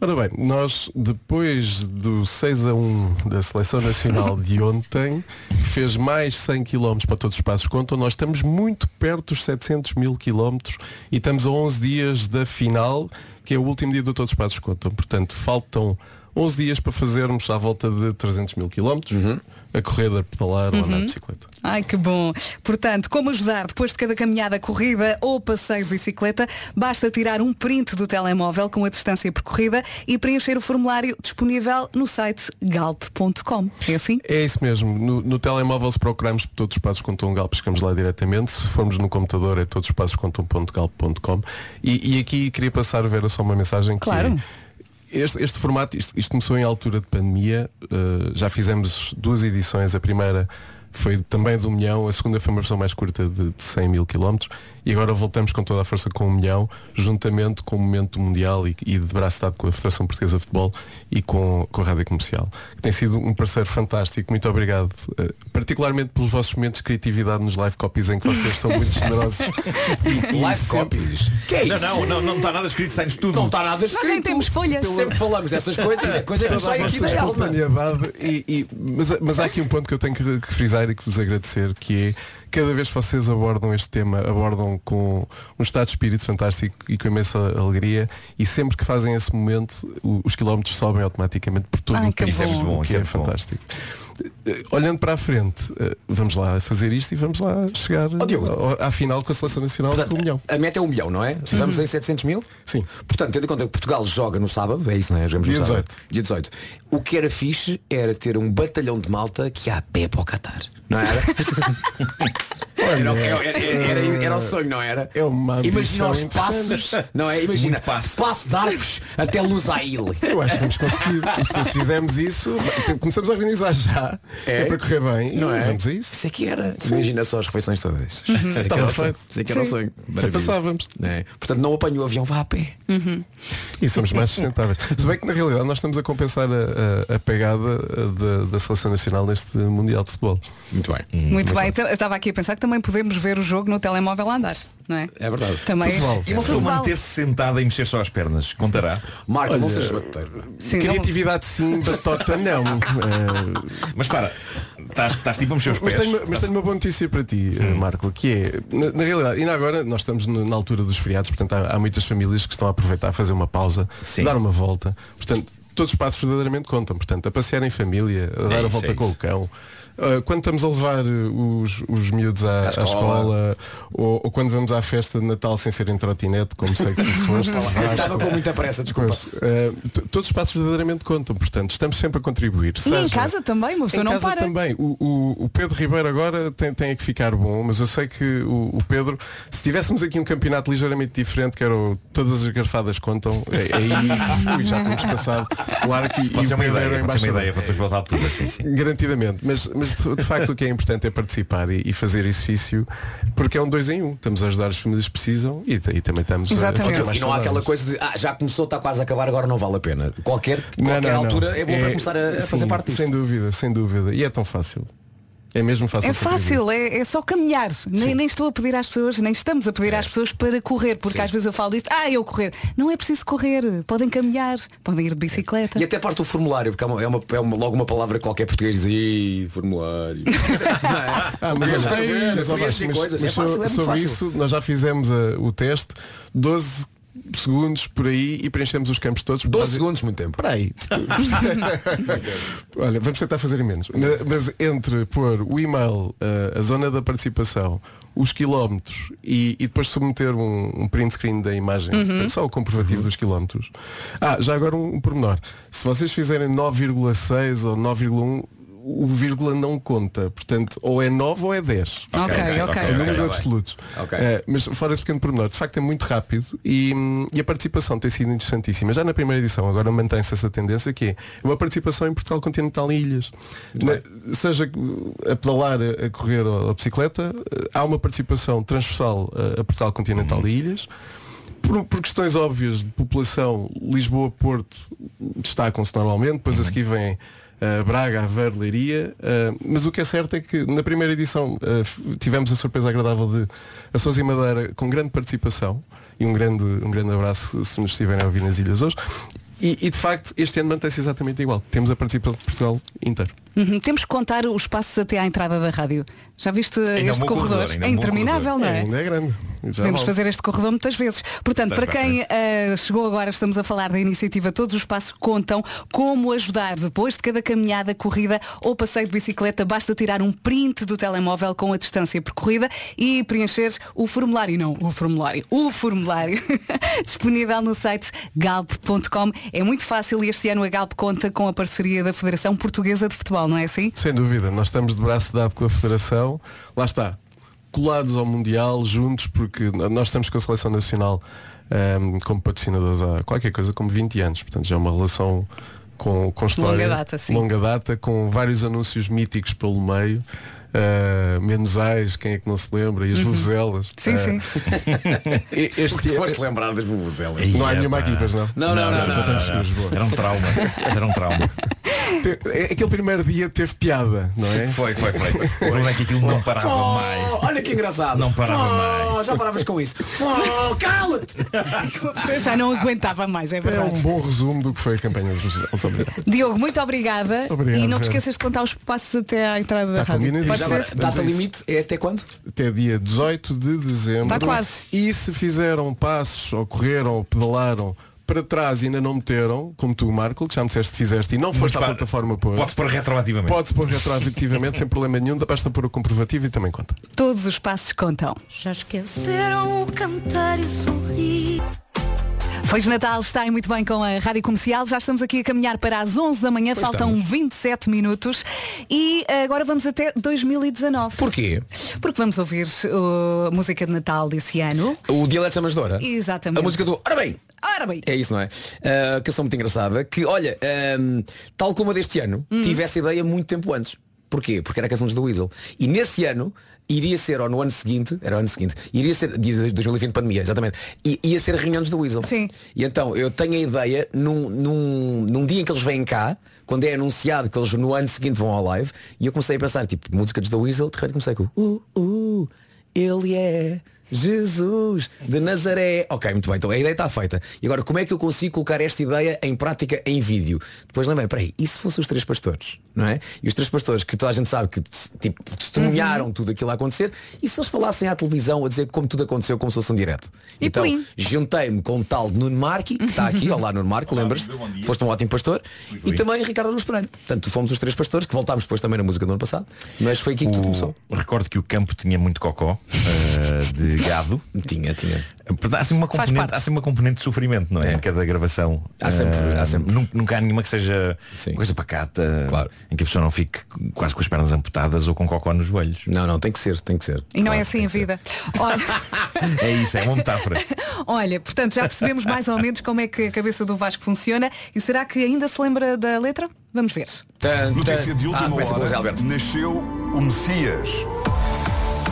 Ora bem, nós depois do 6 a 1 da Seleção Nacional de ontem, que fez mais 100 km para todos os passos contam, nós estamos muito perto dos 700 mil km e estamos a 11 dias da final, que é o último dia do todos os passos contam. Portanto, faltam 11 dias para fazermos à volta de 300 mil km, a correr, a pedalar ou a andar de Uhum. bicicleta. Ai, que bom. Portanto, como ajudar depois de cada caminhada, corrida ou passeio de bicicleta, basta tirar um print do telemóvel com a distância percorrida e preencher o formulário disponível no site galp.com. É assim? É isso mesmo. No, no telemóvel se procurarmos por todos os passos contam Galp, chegamos lá diretamente. Se formos no computador é todos os passos contam.galp.com. E, e aqui queria passar a ver só uma mensagem que Claro. é, este, este formato, isto, isto começou em altura de pandemia, eh, já fizemos duas edições, a primeira foi também um milhão, a segunda foi uma versão mais curta de, de 100 mil quilómetros e agora voltamos com toda a força com um milhão, juntamente com o momento mundial e, e de braço dado com a Federação Portuguesa de Futebol e com, com a Rádio Comercial, que tem sido um parceiro fantástico. Muito obrigado, eh, particularmente pelos vossos momentos de criatividade nos live copies em que vocês são muito generosos. E- Live sempre- copies? Que é Não, isso? não, não, não está nada escrito, sai-nos tudo. Não está nada Nós escrito. nem temos folhas. Sempre falamos dessas coisas, é coisa que sai aqui da alma. e, e- mas, mas há aqui um ponto que eu tenho que, que frisar e que vos agradecer, que é cada vez que vocês abordam este tema, abordam com um estado de espírito fantástico e com imensa alegria e sempre que fazem esse momento, os quilómetros sobem automaticamente por tudo Ai, o que que Isso é muito bom, que isso é é fantástico. Eh, Olhando para a frente, eh, vamos lá fazer isto e vamos lá chegar ao- à final com a Seleção Nacional Portanto, milhão. A meta é um milhão, não é? Vamos em 700 mil? Sim. Portanto, tendo em conta que Portugal joga no sábado, é isso, não é? Jogamos Dia no sábado. 18. Dia 18. O que era fixe era ter um batalhão de malta que ia a pé para o Qatar. Não era? Era, era, era, era- o sonho, não era? É uma Imagina os passos, não é? Imagina, Muito passo. passo de arcos até Lusail. Eu acho que vamos conseguir. E se, se fizermos isso, começamos a organizar já. É, para correr bem. Não e é? Vamos a isso. Isso é que era. Imagina só as refeições todas. Isso é que era o sonho. Isso é que era o Sim. sonho. Já passávamos. É. Portanto, não apanho o avião, vá a pé. E somos mais sustentáveis. Se bem que na realidade nós estamos a compensar a, a- a pegada da, da Seleção Nacional neste Mundial de Futebol. Muito bem. Muito bem, então, eu estava aqui a pensar que também podemos ver o jogo no telemóvel a andar, não é? É verdade. Também. E uma pessoa manter-se sentada e mexer só as pernas, contará? Marco, não sejas. Sim, Criatividade sim, batota não. Mas para, estás, estás tipo a mexer os mas, pés. tenho, mas tenho uma boa notícia para ti, eh, Marco, que é, na, na realidade, ainda agora nós estamos na altura dos feriados, portanto há, há muitas famílias que estão a aproveitar a fazer uma pausa, Sim. dar uma volta. Portanto, todos os passos verdadeiramente contam. Portanto, a passear em família, a dar a isso, volta é com o cão. Uh, quando estamos a levar uh, os, os miúdos à, À à escola. escola, ou, ou quando vamos à festa de Natal sem ser em trotinete, como sei que tu foste. Estava com muita pressa, desculpa. Pois, uh, t- todos os passos verdadeiramente contam, portanto, estamos sempre a contribuir. E em seja- casa também, uma pessoa em não casa para. também. O, o- o Pedro Ribeiro agora tem, tem que ficar bom, mas eu sei que o, o Pedro, se tivéssemos aqui um campeonato ligeiramente diferente, que era o Todas as garfadas contam, é- aí ui, já temos passado o arco e, Pode e ser uma ideia, pode ser uma ideia para depois voltar à altura, sim, sim. Garantidamente, mas, mas de de facto o que é importante é participar e, e fazer exercício porque é um dois em um. Estamos a ajudar as famílias que precisam e, e também estamos a- a Exatamente. ficar E não há aquela coisa de ah, já começou, está quase a acabar, agora não vale a pena. Qualquer, Não, qualquer não, não. altura é bom para começar a, a sim, fazer parte disto. Sem dúvida, sem dúvida. E é tão fácil. É mesmo fácil. É fácil, é, é só caminhar. Nem, nem estou a pedir às pessoas, nem estamos a pedir às pessoas para correr, porque às vezes eu falo disso, ah, eu correr. Não é preciso correr, podem caminhar, podem ir de bicicleta. E até parte do formulário, porque é, uma, é, uma- é uma- logo uma palavra que qualquer português diz, "Ih, formulário. Ah, mas, É é sobre, sobre isso nós já fizemos uh, o teste 12 segundos por aí e preenchemos os campos todos 12 Basi- segundos, muito tempo. Para aí. Olha, vamos tentar fazer em menos. Mas entre pôr o e-mail, uh, a zona da participação, os quilómetros e, e depois submeter um, um print screen da imagem, Uhum. só o comprovativo dos quilómetros. Ah, já agora um, um pormenor. Se vocês fizerem 9,6 ou 9,1 o vírgula não conta, portanto, ou é 9 ou é 10. Ok, ok, São números absolutos. Eh, mas fora esse pequeno pormenor, de facto é muito rápido e, e a participação tem sido interessantíssima. Já na primeira edição, agora mantém-se essa tendência que é uma participação em Portugal continental e ilhas. Na- seja a pedalar, a, correr ou a bicicleta, eh, há uma participação transversal a, a Portugal continental e ilhas. Por, por questões óbvias de população, Lisboa-Porto destacam-se normalmente, depois a seguir vem Braga, Aveiro, Leiria, uh, mas o que é certo é que na primeira edição f- tivemos a surpresa agradável de Açores e Madeira com grande participação e um grande, um grande abraço se nos estiverem a ouvir nas ilhas hoje. E, e, de facto este ano mantém-se exatamente igual. Temos a participação de Portugal inteiro. Uhum, Temos que contar os passos até à entrada da rádio. Já viste Ainda é um este bom corredor? corredor, ainda é um interminável, corredor. não é? É, ainda é grande. Já Podemos vale. fazer este corredor muitas vezes. Portanto, Estás para quem eh, chegou agora, estamos a falar da iniciativa Todos os Passos Contam, como ajudar depois de cada caminhada, corrida ou passeio de bicicleta, basta tirar um print do telemóvel com a distância percorrida e preencher o formulário. Não, o formulário. O formulário. Disponível no site galp.com. É muito fácil e este ano a Galp conta com a parceria da Federação Portuguesa de Futebol, não é assim? Sem dúvida, nós estamos de braço dado com a Federação, lá está, colados ao Mundial, juntos, porque nós estamos com a Seleção Nacional ehm, como patrocinadores há qualquer coisa como 20 anos, portanto já é uma relação com, com história. Longa data. Longa data, com vários anúncios míticos pelo meio. Uh, Menusais, quem é que não se lembra? E as Uhum. vuvuzelas. Sim, Uh, sim. este Tu foste lembrar das vuvuzelas. Não há nenhuma Epá. aqui, pois não? Não, não, não, não, não, não. boa. Era um trauma. Era um trauma. É- Aquele primeiro dia teve piada, não é? Foi, foi, foi. O problema é que aquilo não parava Oh, mais. Olha que engraçado. Não parava Oh, mais. Já paravas com isso. Oh, cala-te. Você já não aguentava mais, é É verdade. um bom resumo do que foi a campanha de responsabilidade. Diogo, muito obrigada. Obrigado, e não te esqueças de contar os passos até à entrada da Está rádio. Agora, Data limite é até quando? Até dia 18 de dezembro. Está quase. E se fizeram passos, ou correram, ou pedalaram para trás e ainda não meteram, como tu, Marco, que já me disseste que fizeste e não foste à pa- plataforma pôr. Pode-se pôr retroativamente. Pode-se pôr retroativamente sem problema nenhum, basta pôr o comprovativo e também conta. Todos os passos contam. Já esqueceram o cantar e o sorrir. Feliz Natal, está aí muito bem com a Rádio Comercial. Já estamos aqui a caminhar para as 11 da manhã, Pois faltam estamos. 27 minutos e agora vamos até 2019. Porquê? Porque vamos ouvir a música de Natal desse ano. O Dialeto Amasdora. Exatamente. A música do Ora bem, Ora bem. É isso, não é? Uh, canção muito engraçada que, olha, um, tal como a deste ano, Hum. tive essa ideia muito tempo antes. Porquê? Porque era a canção dos The Weasel. E nesse ano iria ser, ou no ano seguinte, era o ano seguinte, iria ser, dia de 2020 pandemia, exatamente, I, ia ser a reunião dos The Weasel. Sim. E então eu tenho a ideia, num, num, num dia em que eles vêm cá, quando é anunciado que eles no ano seguinte vão ao live, e eu comecei a pensar, tipo, música dos The Weasel, de repente comecei com uh, uh, ele é Jesus de Nazaré. Ok, muito bem, então a ideia está feita. E agora, como é que eu consigo colocar esta ideia em prática em vídeo? Depois lembrei, peraí, e se fossem os três pastores? Não é? E os três pastores que toda a gente sabe que tipo, testemunharam tudo aquilo a acontecer, e se eles falassem à televisão a dizer como tudo aconteceu como se fosse um direto? E então, juntei-me com o tal de Nuno Marque, que está aqui, olá Nuno Marque, lembras-te? Foste um ótimo pastor. E também Ricardo Luz Pereira. Portanto, fomos os três pastores, que voltámos depois também na música do ano passado, mas foi aqui que tudo começou. Recordo que o campo tinha muito cocó eh, de gado. Tinha, tinha. Há sempre uma componente, há sempre uma componente de sofrimento, não é? Em cada gravação. Há sempre- Eh, há sempre. nun- Nunca há nenhuma que seja uma coisa pacata, em que a pessoa não fique quase com as pernas amputadas ou com cocó nos joelhos. Não, não, tem que ser, tem que ser. E não é assim a vida. Olha, É isso, é uma metáfora. olha, portanto, já percebemos mais ou menos como é que a cabeça do Vasco funciona. E será que ainda se lembra da letra? Vamos ver. Notícia de última Ah, hora. Alberto. Nasceu o Messias.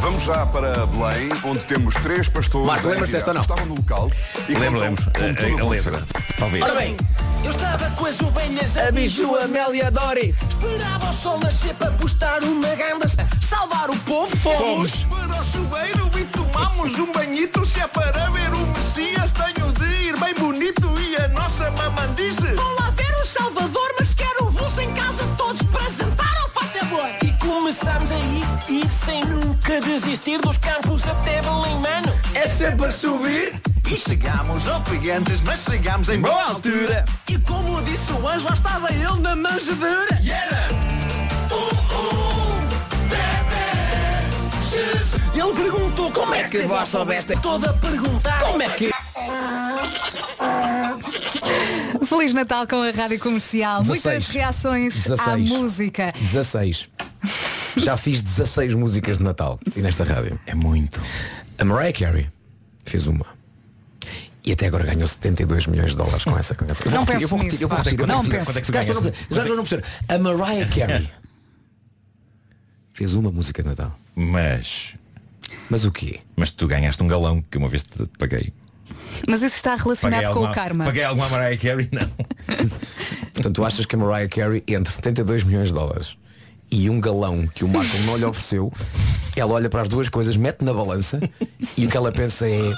Vamos já para Belém, onde temos três pastores Marco, lembras-te desta ou não? estavam no local e Lembro, lembro. a- a aconteceu. letra. Talvez. Ora bem, eu estava com as ovelhas a Biju, Amélia, Dori. Esperava o sol nascer para postar uma ganda Salvar o povo, fomos Para o chuveiro e tomamos um banhito Se é para ver o Messias tenho de ir bem bonito E a nossa mamãe disse Vou lá ver o Salvador, mas quero-vos em casa todos para jantar ao faz favor E começamos a ir, ir sem nunca desistir dos campos até Belém, mano É sempre a subir E chegamos oferentes, mas chegamos em boa altura E como disse o anjo, lá estava ele na manjedoura E era um, Ele perguntou como, é que vós soubeste? Toda a perguntar Como é que- Feliz Natal com a Rádio Comercial. 16. Muitas reações à 16. música. 16. Já fiz 16 músicas de Natal e nesta rádio. É muito. A Mariah Carey fez uma. E até agora ganhou 72 milhões de dólares com essa canção. Eu vou Não repetir, eu vou repetir, eu vou repetir. vou Não é ganha? Já já não perceberam. A Mariah Carey fez uma música de Natal. Mas. Mas o quê? Mas tu ganhaste um galão que uma vez te paguei. Mas isso está relacionado com alguma, o karma. Paguei alguma Mariah Carey? Não. Portanto, tu achas que a Mariah Carey, entre 72 milhões de dólares e um galão que o Marco não lhe ofereceu, ela olha para as duas coisas, mete na balança e o que ela pensa é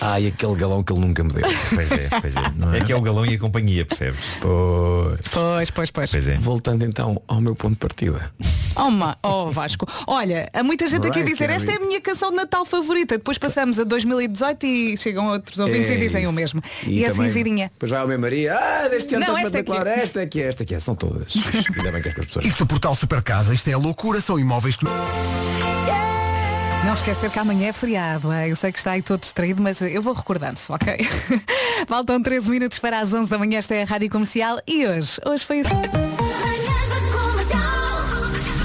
ai, aquele galão que ele nunca me deu. Pois é, pois é. É que é o galão e a companhia, percebes? Pois. Pois, pois, pois. Pois é. Voltando então ao meu ponto de partida. Oh, ma- oh, Vasco. Olha, há muita gente aqui a dizer esta é a minha canção de Natal favorita. Depois passamos a 2018 e chegam outros ouvintes É e dizem isso. o mesmo. E, assim também- vidinha. Depois vai ao meu Maria, ah, deste ano Não, esta é é. esta é que é, esta é que é, são todas. Ainda bem que as pessoas. Isto do portal Super Casa, isto é loucura, são imóveis que. Não esquecer que amanhã é feriado. Eu sei que está aí todo distraído, mas eu vou recordando, ok? Faltam 13 minutos para as 11 da manhã. Esta é a Rádio Comercial e hoje, hoje foi assim.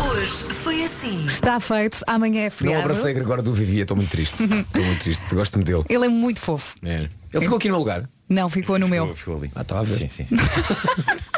Hoje foi assim Está feito, amanhã é Não feriado. abracei Gregório do Vivia, estou muito triste. Estou muito triste, gosto-me dele. Ele é muito fofo. É. Ele ficou aqui no meu lugar. Não, ficou no meu. Ficou ali. Ah, estava a ver. Sim, sim. sim.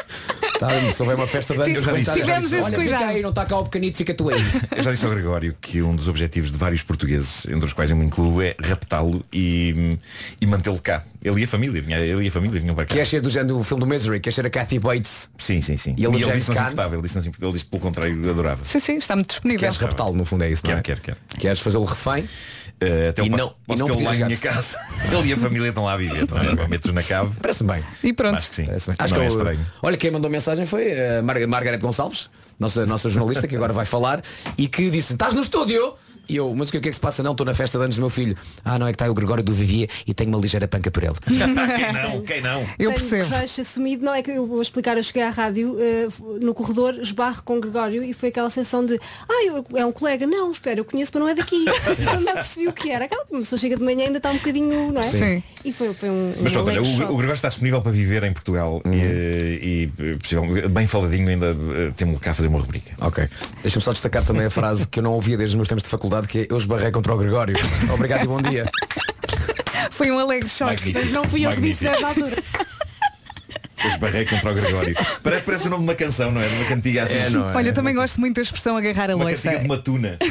Tá, se houver uma festa de anos, já disse, Tivemos esse Olha, cuidado. fica aí, não está cá o pequenito, fica tu aí. Eu já disse ao Gregório que um dos objetivos de vários portugueses, entre os quais eu me incluo, é raptá-lo e, e mantê-lo cá. Ele e a família, vinha, ele e a família vinham para cá. Quer ser do género do filme do Misery, quer ser a Kathy Bates. Sim, sim, sim. E ele, disse não se Caan. importava, ele disse, não se importava, ele disse pelo contrário, adorava. Sim, sim, está muito disponível. Queres raptá-lo, no fundo é isso, não é? Quero, quero, quero. Queres fazê-lo refém? Eh, até E posso, não- e posso não tê-lo lá em minha casa. Ele e a família estão lá a viver. Não é? Metes na cave. Parece-me bem. E pronto. Acho que sim. Parece. Não Acho é que eu- estranho. Olha, quem mandou mensagem foi a Mar Margarete Gonçalves, nossa, nossa jornalista, que agora vai falar, e que disse, estás no estúdio? E eu, mas o que o que é que se passa? Não, estou na festa de anos do meu filho. Ah, não, é que está aí o Gregório do Vivier e tenho uma ligeira panca por ele. quem não? Quem não? Eu Tenho percebo. crush assumido, não é que eu vou explicar, eu cheguei à rádio eh, no corredor, esbarro com o Gregório e foi aquela sensação de ah, eu- é um colega, não, espera, eu conheço, mas não é daqui. Então não percebi o que era. Aquela pessoa chega de manhã e ainda está um bocadinho, não é? Sim. E foi, foi um. Mas um pronto, olha, o, o Gregório está disponível para viver em Portugal Uhum. e, e possivelmente, bem faladinho ainda eh, temos cá a fazer uma rubrica. Ok. Deixa-me só destacar também a frase que eu não ouvia desde os meus tempos de faculdade, que é eu esbarrei contra o Gregório. Obrigado e bom dia. Foi um alegre choque. Magnífico, Mas não fui eu que disse nessa altura. Eu esbarrei contra o Gregório. Parece, parece o nome de uma canção, não é? De uma cantiga assim. É, não é? Olha, também gosto muito da expressão agarrar a Uma loiça. cantiga de uma tuna.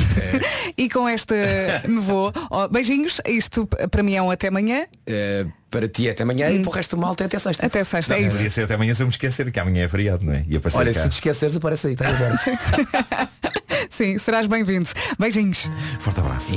E com esta me vou. Ó, beijinhos, isto para mim é um até amanhã. Eh, para ti é até amanhã e para o resto do malta é até sexta. Até sexta, Não, é isso. podia ser até amanhã se eu me esquecer que amanhã é feriado, não é? E Olha, cá. se te esqueceres, aparece aí, está? Sim, serás bem-vindo. Beijinhos. Forte abraço.